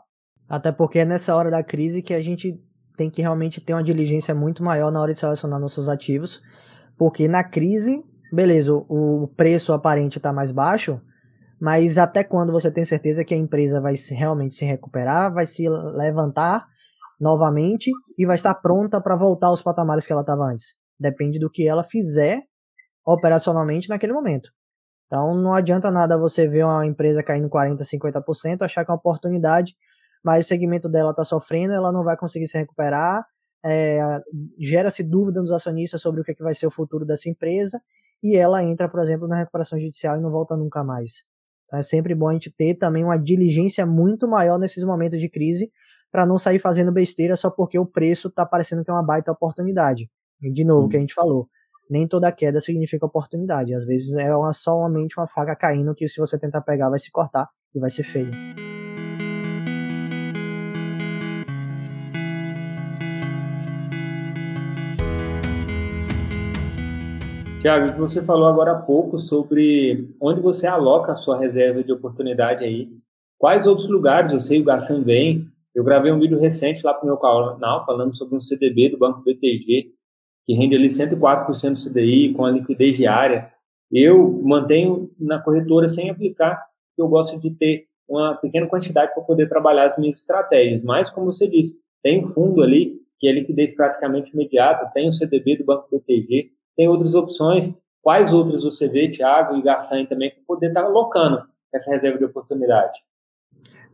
Até porque é nessa hora da crise que a gente tem que realmente ter uma diligência muito maior na hora de selecionar nossos ativos, porque na crise, beleza, o preço aparente está mais baixo, mas até quando você tem certeza que a empresa vai realmente se recuperar, vai se levantar novamente e vai estar pronta para voltar aos patamares que ela estava antes. Depende do que ela fizer operacionalmente naquele momento. Então não adianta nada você ver uma empresa caindo 40%, 50%, achar que é uma oportunidade, mas o segmento dela está sofrendo, ela não vai conseguir se recuperar, é, gera-se dúvida nos acionistas sobre o que, é que vai ser o futuro dessa empresa, e ela entra, por exemplo, na recuperação judicial e não volta nunca mais. Então é sempre bom a gente ter também uma diligência muito maior nesses momentos de crise, para não sair fazendo besteira só porque o preço está parecendo que é uma baita oportunidade. De novo, o que a gente falou, nem toda queda significa oportunidade. Às vezes é uma, somente uma faca caindo que se você tentar pegar vai se cortar e vai ser feio. Tiago, você falou agora há pouco sobre onde você aloca a sua reserva de oportunidade aí. Quais outros lugares você e o Garçom vêm? Eu gravei um vídeo recente lá para o meu canal falando sobre um CDB do Banco BTG que rende ali 104% do CDI, com a liquidez diária. Eu mantenho na corretora sem aplicar, porque eu gosto de ter uma pequena quantidade para poder trabalhar as minhas estratégias. Mas, como você disse, tem um fundo ali que é liquidez praticamente imediata, tem o CDB do Banco BTG, tem outras opções. Quais outras você vê, Thiago e Garçanha também, para poder estar tá alocando essa reserva de oportunidade?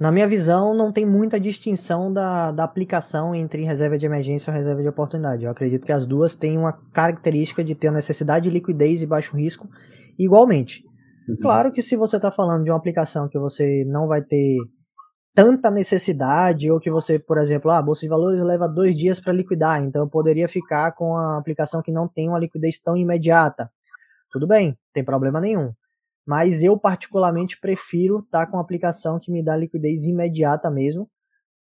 Na minha visão, não tem muita distinção da, da aplicação entre reserva de emergência e reserva de oportunidade. Eu acredito que as duas têm uma característica de ter a necessidade de liquidez e baixo risco igualmente. Uhum. Claro que se você está falando de uma aplicação que você não vai ter tanta necessidade, ou que você, por exemplo, ah, a Bolsa de Valores leva dois dias para liquidar, então eu poderia ficar com a aplicação que não tem uma liquidez tão imediata. Tudo bem, tem problema nenhum. Mas eu particularmente prefiro estar tá com a aplicação que me dá liquidez imediata mesmo,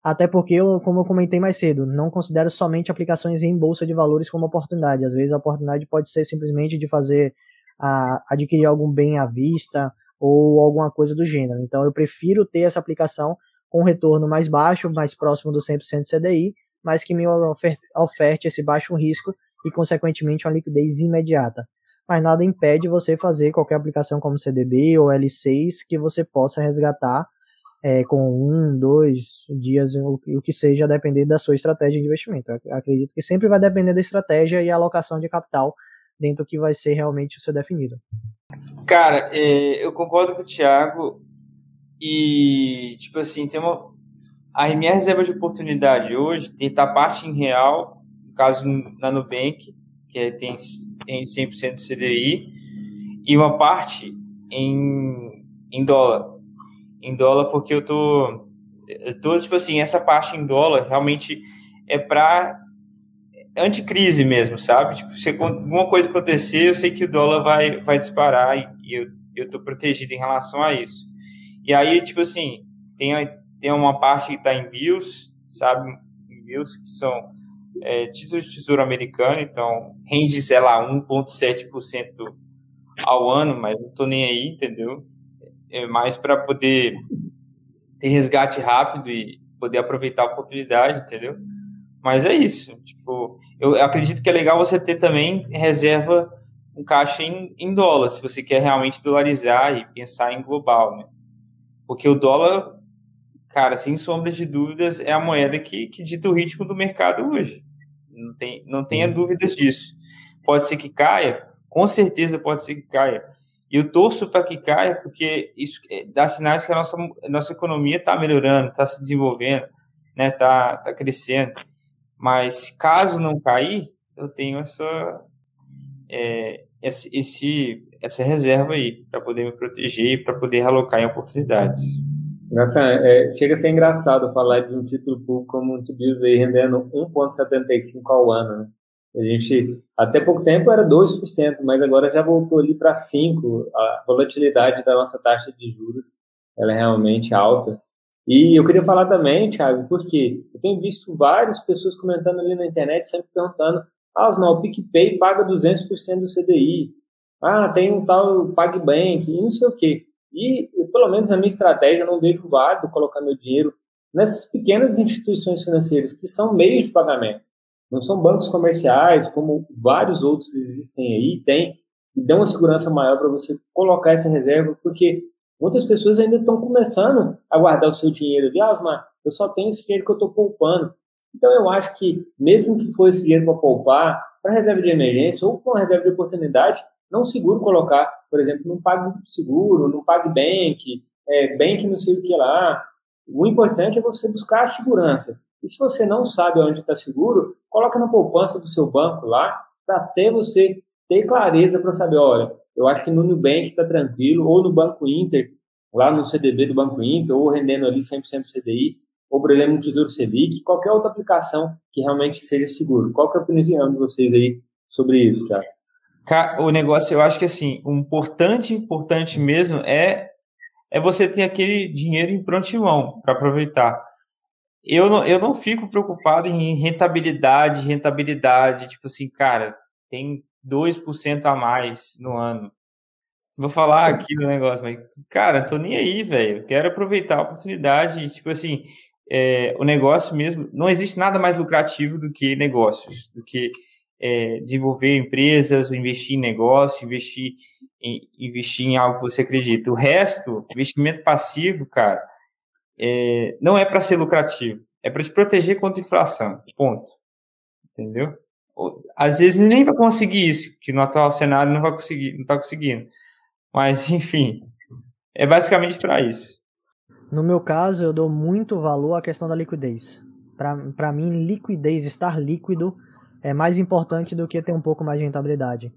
até porque, eu, como eu comentei mais cedo, não considero somente aplicações em bolsa de valores como oportunidade. Às vezes a oportunidade pode ser simplesmente de fazer a, adquirir algum bem à vista ou alguma coisa do gênero. Então eu prefiro ter essa aplicação com retorno mais baixo, mais próximo do 100% CDI, mas que me oferte esse baixo risco e, consequentemente, uma liquidez imediata. Mas nada impede você fazer qualquer aplicação como CDB ou L6 que você possa resgatar é, com um, dois dias, o, que seja, a depender da sua estratégia de investimento. Eu acredito que sempre vai depender da estratégia e alocação de capital dentro do que vai ser realmente o seu definido. Cara, é, eu concordo com o Thiago. E, tipo assim, tem uma. A minha reserva de oportunidade hoje tem tá parte em real, no caso na Nubank, que é, tem em 100% CDI, e uma parte em, em dólar. Em dólar, porque eu tô, eu tô, tipo assim, essa parte em dólar realmente é para anticrise mesmo, sabe? Tipo, se alguma coisa acontecer, eu sei que o dólar vai, vai disparar e eu, eu tô protegido em relação a isso. E aí, tipo assim, tem, tem uma parte que está em BIOS, sabe? Em BIOS, que são é, títulos de tesouro americano, então rende, sei lá, 1,7% ao ano, mas não tô nem aí, entendeu? É mais para poder ter resgate rápido e poder aproveitar a oportunidade, entendeu? Mas é isso. Tipo, eu acredito que é legal você ter também reserva um caixa em, em dólar, se você quer realmente dolarizar e pensar em global, né? Porque o dólar, cara, sem sombra de dúvidas, é a moeda que, que dita o ritmo do mercado hoje. Não, tem, não tenha dúvidas disso. Pode ser que caia, com certeza pode ser que caia. E eu torço para que caia, porque isso é, dá sinais que a nossa, a nossa economia está melhorando, está se desenvolvendo, está né, tá, tá crescendo. Mas caso não cair, eu tenho essa, é, esse, esse, essa reserva aí para poder me proteger e para poder alocar em oportunidades. É, chega a ser engraçado falar de um título público como o Tibius aí rendendo 1,75 ao ano. Né? A gente, até pouco tempo era 2%, mas agora já voltou ali para 5%. A volatilidade da nossa taxa de juros ela é realmente alta. E eu queria falar também, Thiago, porque eu tenho visto várias pessoas comentando ali na internet, sempre perguntando ah, Osmar, o PicPay paga 200% do CDI. Ah, tem um tal PagBank e não sei o quê. E, pelo menos, na minha estratégia, eu não vejo válido colocar meu dinheiro nessas pequenas instituições financeiras que são meios de pagamento. Não são bancos comerciais, como vários outros existem aí, tem, e dão uma segurança maior para você colocar essa reserva, porque muitas pessoas ainda estão começando a guardar o seu dinheiro ali. Ah, Osmar, eu só tenho esse dinheiro que eu estou poupando. Então, eu acho que, mesmo que for esse dinheiro para poupar, para reserva de emergência ou para reserva de oportunidade, não seguro colocar, por exemplo, num PagSeguro, num PagBank, é, Bank não sei o que lá. O importante é você buscar a segurança. E se você não sabe onde está seguro, coloca na poupança do seu banco lá, para até você ter clareza para saber, olha, eu acho que no Nubank está tranquilo, ou no Banco Inter, lá no CDB do Banco Inter, ou rendendo ali 100% CDI, ou, por exemplo, no Tesouro Selic, qualquer outra aplicação que realmente seja seguro. Qual que é a opinião de vocês aí sobre isso, Thiago? O negócio, eu acho que assim, o importante, importante mesmo é, é você ter aquele dinheiro em prontimão para aproveitar. Eu não, eu não fico preocupado em rentabilidade, rentabilidade, tipo assim, cara, tem 2% a mais no ano. Vou falar aqui no negócio, mas, cara, tô nem aí, velho. Quero aproveitar a oportunidade, tipo assim, é, o negócio mesmo, não existe nada mais lucrativo do que negócios, do que é, desenvolver empresas, investir em negócio, investir investir em algo que você acredita. O resto, investimento passivo, cara, é, não é para ser lucrativo, é para te proteger contra inflação. Ponto. Entendeu? Às vezes nem vai conseguir isso, que no atual cenário não vai conseguir, não está conseguindo. Mas, [LAUGHS] enfim, é basicamente para isso. No meu caso, eu dou muito valor à questão da liquidez. Para mim, liquidez, estar líquido, é mais importante do que ter um pouco mais de rentabilidade.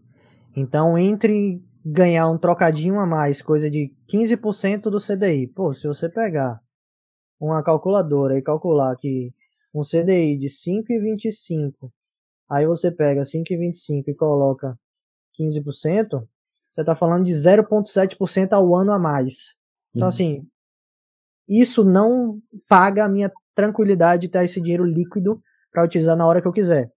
Então, entre ganhar um trocadinho a mais, coisa de 15% do CDI. Pô, se você pegar uma calculadora e calcular que um CDI de 5,25, aí você pega 5,25 e coloca 15%, você está falando de 0,7% ao ano a mais. Então, uhum. assim, isso não paga a minha tranquilidade de ter esse dinheiro líquido para utilizar na hora que eu quiser.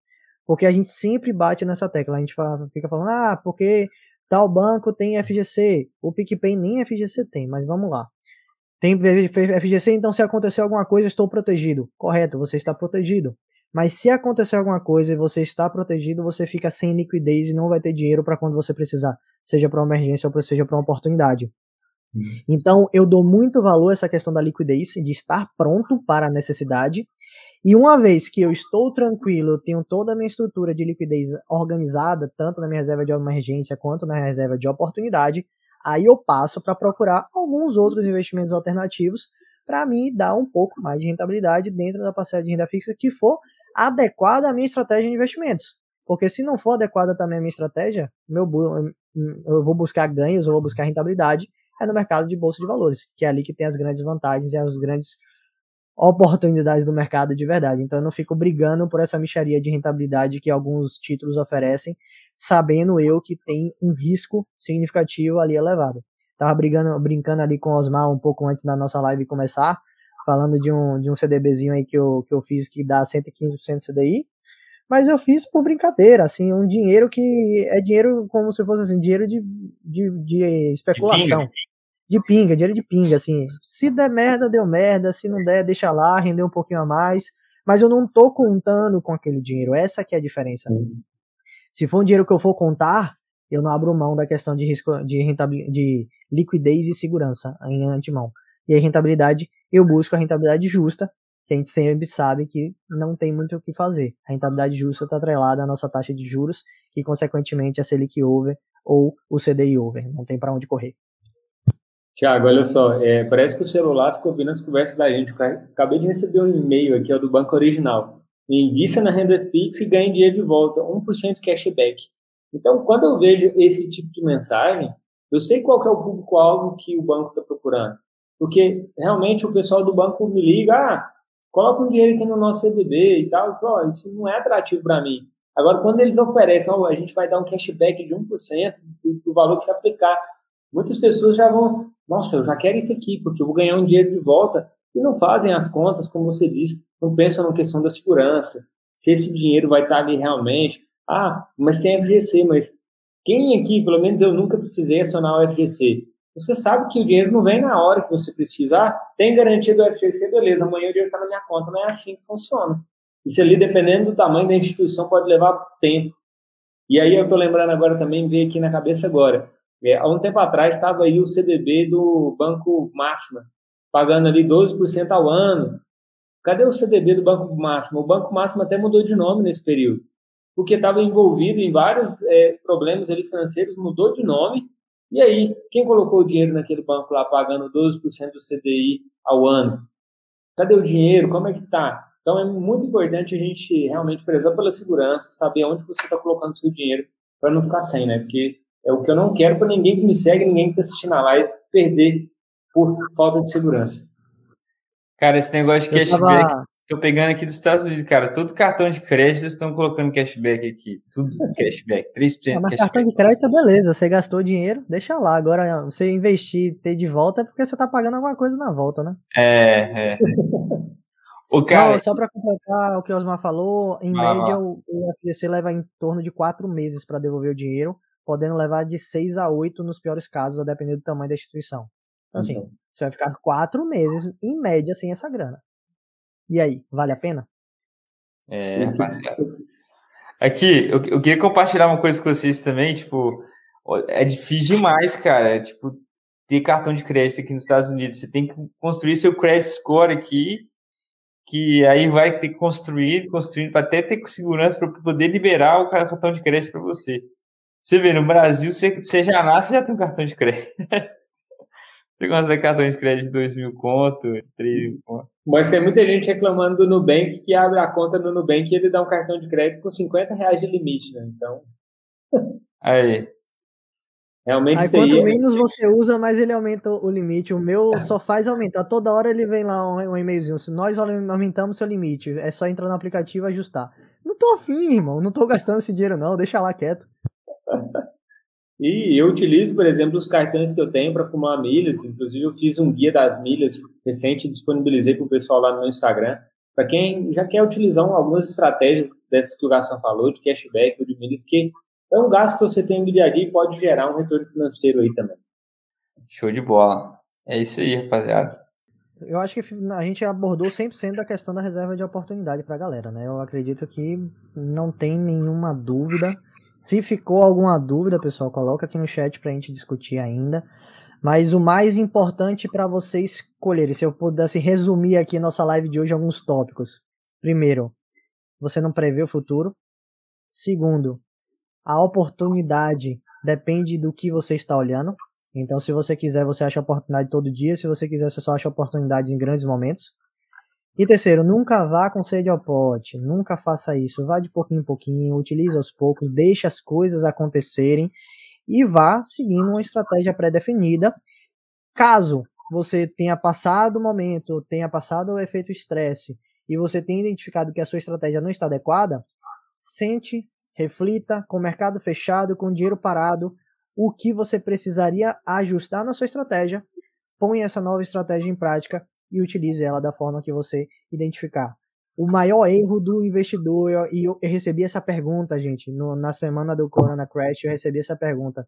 Porque a gente sempre bate nessa tecla. A gente fala, fica falando, ah, porque Tal banco tem FGC, o PicPay nem FGC tem, mas vamos lá. Tem FGC, então se acontecer alguma coisa, estou protegido. Correto, você está protegido. Mas se acontecer alguma coisa e você está protegido, você fica sem liquidez e não vai ter dinheiro para quando você precisar, seja para uma emergência ou seja para uma oportunidade. Uhum. Então, eu dou muito valor a essa questão da liquidez, de estar pronto para a necessidade e uma vez que eu estou tranquilo, eu tenho toda a minha estrutura de liquidez organizada, tanto na minha reserva de emergência quanto na reserva de oportunidade, aí eu passo para procurar alguns outros investimentos alternativos para me dar um pouco mais de rentabilidade dentro da parcela de renda fixa que for adequada à minha estratégia de investimentos. Porque se não for adequada também à minha estratégia, meu, eu vou buscar ganhos, eu vou buscar rentabilidade, é no mercado de bolsa de valores, que é ali que tem as grandes vantagens e os grandes oportunidades do mercado de verdade. Então eu não fico brigando por essa micharia de rentabilidade que alguns títulos oferecem, sabendo eu que tem um risco significativo ali elevado. Tava brigando, brincando ali com o Osmar um pouco antes da nossa live começar, falando de um, de um CDBzinho aí que eu, que eu fiz que dá 115% CDI, mas eu fiz por brincadeira, assim, um dinheiro que é dinheiro como se fosse assim, dinheiro de, de, de especulação. De pinga, dinheiro de pinga, assim. Se der merda, deu merda. Se não der, deixa lá, render um pouquinho a mais. Mas eu não tô contando com aquele dinheiro. Essa que é a diferença. Uhum. Se for um dinheiro que eu for contar, eu não abro mão da questão de risco, de rentabilidade, de liquidez e segurança em antemão. E a rentabilidade, eu busco a rentabilidade justa, que a gente sempre sabe que não tem muito o que fazer. A rentabilidade justa está atrelada à nossa taxa de juros e, consequentemente, a Selic over ou o CDI over. Não tem para onde correr. Tiago, olha só, é, parece que o celular ficou ouvindo as conversas da gente. Acabei de receber um e-mail aqui ó, do Banco Original. Invista na renda fixa e ganhe dinheiro de volta, 1% cashback. Então, quando eu vejo esse tipo de mensagem, eu sei qual é o público-alvo que o banco está procurando. Porque realmente o pessoal do banco me liga, ah, coloca um dinheiro aqui no nosso CDB e tal. Eu isso não é atrativo para mim. Agora, quando eles oferecem, a gente vai dar um cashback de 1% do, do valor que se aplicar, muitas pessoas já vão, nossa, eu já quero isso aqui, porque eu vou ganhar um dinheiro de volta. E não fazem as contas, como você disse, não pensam na questão da segurança, se esse dinheiro vai estar ali realmente. Ah, mas tem FGC, mas quem aqui, pelo menos eu nunca precisei acionar o FGC. Você sabe que o dinheiro não vem na hora que você precisar, ah, tem garantia do FGC, beleza, amanhã o dinheiro está na minha conta, não é assim que funciona. Isso ali, dependendo do tamanho da instituição, pode levar tempo. E aí eu estou lembrando agora também, veio aqui na cabeça agora, é, há um tempo atrás estava aí o CDB do Banco Máxima, pagando ali 12% ao ano. Cadê o CDB do Banco Máximo? O Banco Máximo até mudou de nome nesse período, porque estava envolvido em vários é, problemas ali financeiros, mudou de nome. E aí, quem colocou o dinheiro naquele banco lá pagando 12% do CDI ao ano? Cadê o dinheiro? Como é que está? Então é muito importante a gente realmente prezar pela segurança, saber onde você está colocando o seu dinheiro para não ficar sem, né? Porque é o que eu não quero para ninguém que me segue, ninguém que está assistindo a live, perder por falta de segurança. Cara, esse negócio de cashback, tava... tô pegando aqui dos Estados Unidos, cara, todo cartão de crédito estão colocando cashback aqui, tudo cashback, 3% ah, mas cashback. cartão de crédito, beleza, você gastou dinheiro, deixa lá, agora você investir ter de volta é porque você tá pagando alguma coisa na volta, né? É, é. o cara... Não, só para completar o que o Osmar falou, em ah, média o, o FGC leva em torno de quatro meses para devolver o dinheiro, podendo levar de 6 a 8 nos piores casos, a depender do tamanho da instituição. Então, assim, então. você vai ficar quatro meses, em média, sem essa grana. E aí, vale a pena? É, [LAUGHS] rapaziada. Aqui, eu, eu, queria compartilhar uma coisa com vocês também, tipo, É difícil demais, cara. É, tipo, ter cartão de crédito aqui nos Estados Unidos. Você tem que construir seu credit score aqui, que aí vai ter que construir, construindo, para até ter segurança para poder liberar o cartão de crédito para você. Você vê, no Brasil, você, você já nasce já tem um cartão de crédito. [LAUGHS] você consegue cartão de crédito de 2 mil conto, 3 mil conto. Mas tem muita gente reclamando do Nubank que abre a conta no Nubank e ele dá um cartão de crédito com 50 reais de limite, né? Então. Aí. Realmente aí, quanto menos você usa, mais ele aumenta o limite. O meu é. só faz aumentar. Toda hora ele vem lá um, um e-mailzinho. Se nós aumentamos seu limite, é só entrar no aplicativo e ajustar. Não tô afim, irmão. Não tô gastando esse dinheiro, não. Deixa lá quieto. [LAUGHS] E eu utilizo, por exemplo, os cartões que eu tenho para acumular milhas. Inclusive, eu fiz um guia das milhas recente e disponibilizei para o pessoal lá no meu Instagram. Para quem já quer utilizar algumas estratégias dessas que o Garçom falou, de cashback ou de milhas, que é um gasto que você tem no dia a dia e pode gerar um retorno financeiro aí também. Show de bola. É isso aí, rapaziada. Eu acho que a gente abordou 100% da questão da reserva de oportunidade para a galera, né? Eu acredito que não tem nenhuma dúvida. Se ficou alguma dúvida, pessoal, coloca aqui no chat para a gente discutir ainda. Mas o mais importante para vocês escolherem, se eu pudesse resumir aqui nossa live de hoje alguns tópicos. Primeiro, você não prevê o futuro. Segundo, a oportunidade depende do que você está olhando. Então, se você quiser, você acha oportunidade todo dia. Se você quiser, você só acha oportunidade em grandes momentos. E terceiro, nunca vá com sede ao pote. Nunca faça isso. Vá de pouquinho em pouquinho, utilize aos poucos, deixe as coisas acontecerem e vá seguindo uma estratégia pré-definida. Caso você tenha passado o momento, tenha passado o efeito estresse e você tenha identificado que a sua estratégia não está adequada, sente, reflita com o mercado fechado, com o dinheiro parado, o que você precisaria ajustar na sua estratégia, põe essa nova estratégia em prática e utilize ela da forma que você identificar. O maior erro do investidor, e eu, eu, recebi essa pergunta, gente, no, na semana do Corona Crash, eu recebi essa pergunta.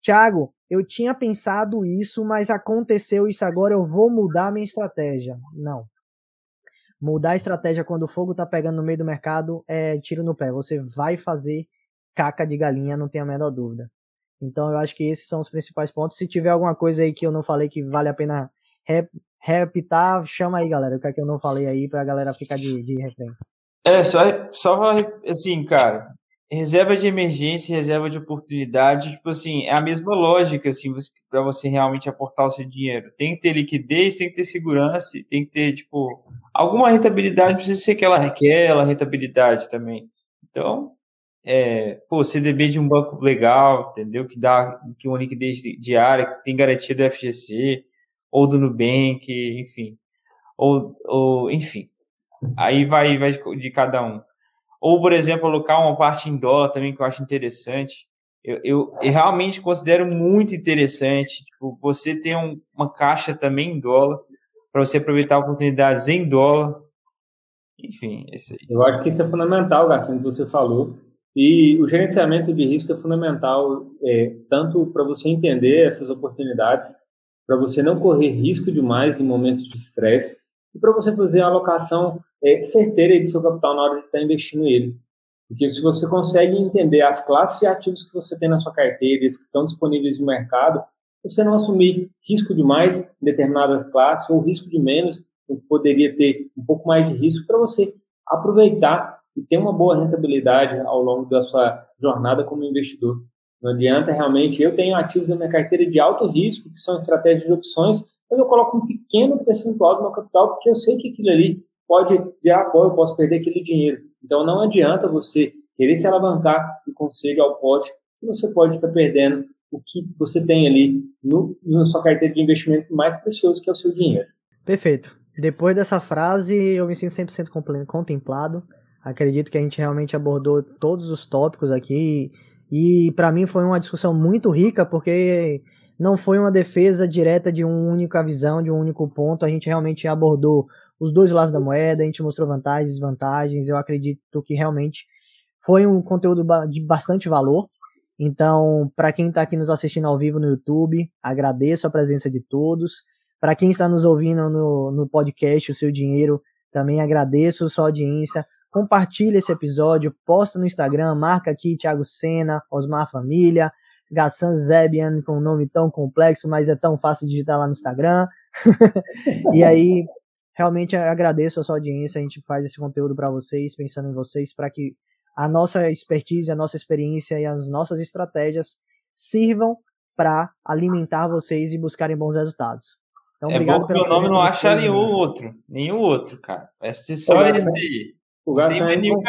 Tiago, eu tinha pensado isso, mas aconteceu isso agora, eu vou mudar minha estratégia. Não. Mudar a estratégia quando o fogo tá pegando no meio do mercado é tiro no pé. Você vai fazer caca de galinha, não tenha a menor dúvida. Então eu acho que esses são os principais pontos. Se tiver alguma coisa aí que eu não falei que vale a pena repitar, chama aí, galera. O que é que eu não falei aí pra galera ficar de, de refém. É, só, só assim, cara, reserva de emergência reserva de oportunidade, tipo assim, é a mesma lógica, assim, para você realmente aportar o seu dinheiro. Tem que ter liquidez, tem que ter segurança, tem que ter, tipo, alguma rentabilidade, precisa ser aquela, aquela rentabilidade também. Então, é, pô, CDB de um banco legal, entendeu? Que dá que uma liquidez diária, que tem garantia do FGC, ou do Nubank, enfim. Ou, ou enfim. Aí vai, vai de, cada um. Ou, por exemplo, alocar uma parte em dólar também, que eu acho interessante. Eu, eu, eu realmente considero muito interessante tipo, você ter um, uma caixa também em dólar, para você aproveitar oportunidades em dólar. Enfim, esse aí. Eu acho que isso é fundamental, Garcia, que você falou. E o gerenciamento de risco é fundamental, é, tanto para você entender essas oportunidades, para você não correr risco demais em momentos de estresse, e para você fazer a alocação é, certeira do seu capital na hora de estar tá investindo ele. Porque se você consegue entender as classes de ativos que você tem na sua carteira, e que estão disponíveis no mercado, você não assumir risco demais em determinadas classes ou risco de menos, poderia ter um pouco mais de risco para você aproveitar e ter uma boa rentabilidade ao longo da sua jornada como investidor. Não adianta realmente, eu tenho ativos na minha carteira de alto risco, que são estratégias de opções, mas eu coloco um pequeno percentual do meu capital, porque eu sei que aquilo ali pode virar pó, eu posso perder aquele dinheiro. Então não adianta você querer se alavancar e conseguir ao pote, que você pode estar perdendo o que você tem ali no, na sua carteira de investimento mais precioso, que é o seu dinheiro. Perfeito. Depois dessa frase, eu me sinto 100% contemplado. Acredito que a gente realmente abordou todos os tópicos aqui e para mim foi uma discussão muito rica porque não foi uma defesa direta de uma única visão, de um único ponto. A gente realmente abordou os dois lados da moeda, a gente mostrou vantagens e desvantagens. Eu acredito que realmente foi um conteúdo de bastante valor. Então, para quem está aqui nos assistindo ao vivo no YouTube, agradeço a presença de todos. Para quem está nos ouvindo no, no podcast, o seu dinheiro, também agradeço a sua audiência. Compartilhe esse episódio, posta no Instagram, marca aqui Thiago Sena, Osmar Família, Gassan Zebian, com um nome tão complexo, mas é tão fácil de digitar lá no Instagram. [LAUGHS] e aí, realmente agradeço a sua audiência. A gente faz esse conteúdo para vocês, pensando em vocês, para que a nossa expertise, a nossa experiência e as nossas estratégias sirvam para alimentar vocês e buscarem bons resultados. Então, é obrigado bom que meu nome não acha nenhum outro. Nenhum outro, cara. Ser só esse aí. O Garçom é nenhum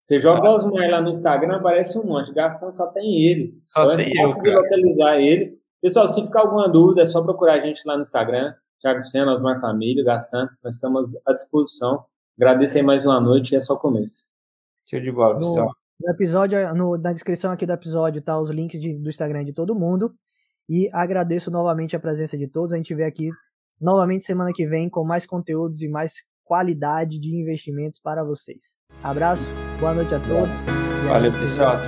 Você joga ah. os mais lá no Instagram, aparece um monte. Garçom só tem ele. Só então, tem é eu, cara. localizar ele. Pessoal, se ficar alguma dúvida, é só procurar a gente lá no Instagram. Thiago Senna, Osmar Família, Gassan. Nós estamos à disposição. Agradeço aí mais uma noite e é só começo. Show de bola, pessoal. No episódio, no, na descrição aqui do episódio tá os links de, do Instagram de todo mundo. E agradeço novamente a presença de todos. A gente vê aqui novamente semana que vem com mais conteúdos e mais qualidade de investimentos para vocês. Abraço, boa noite a todos. Valeu, pessoal.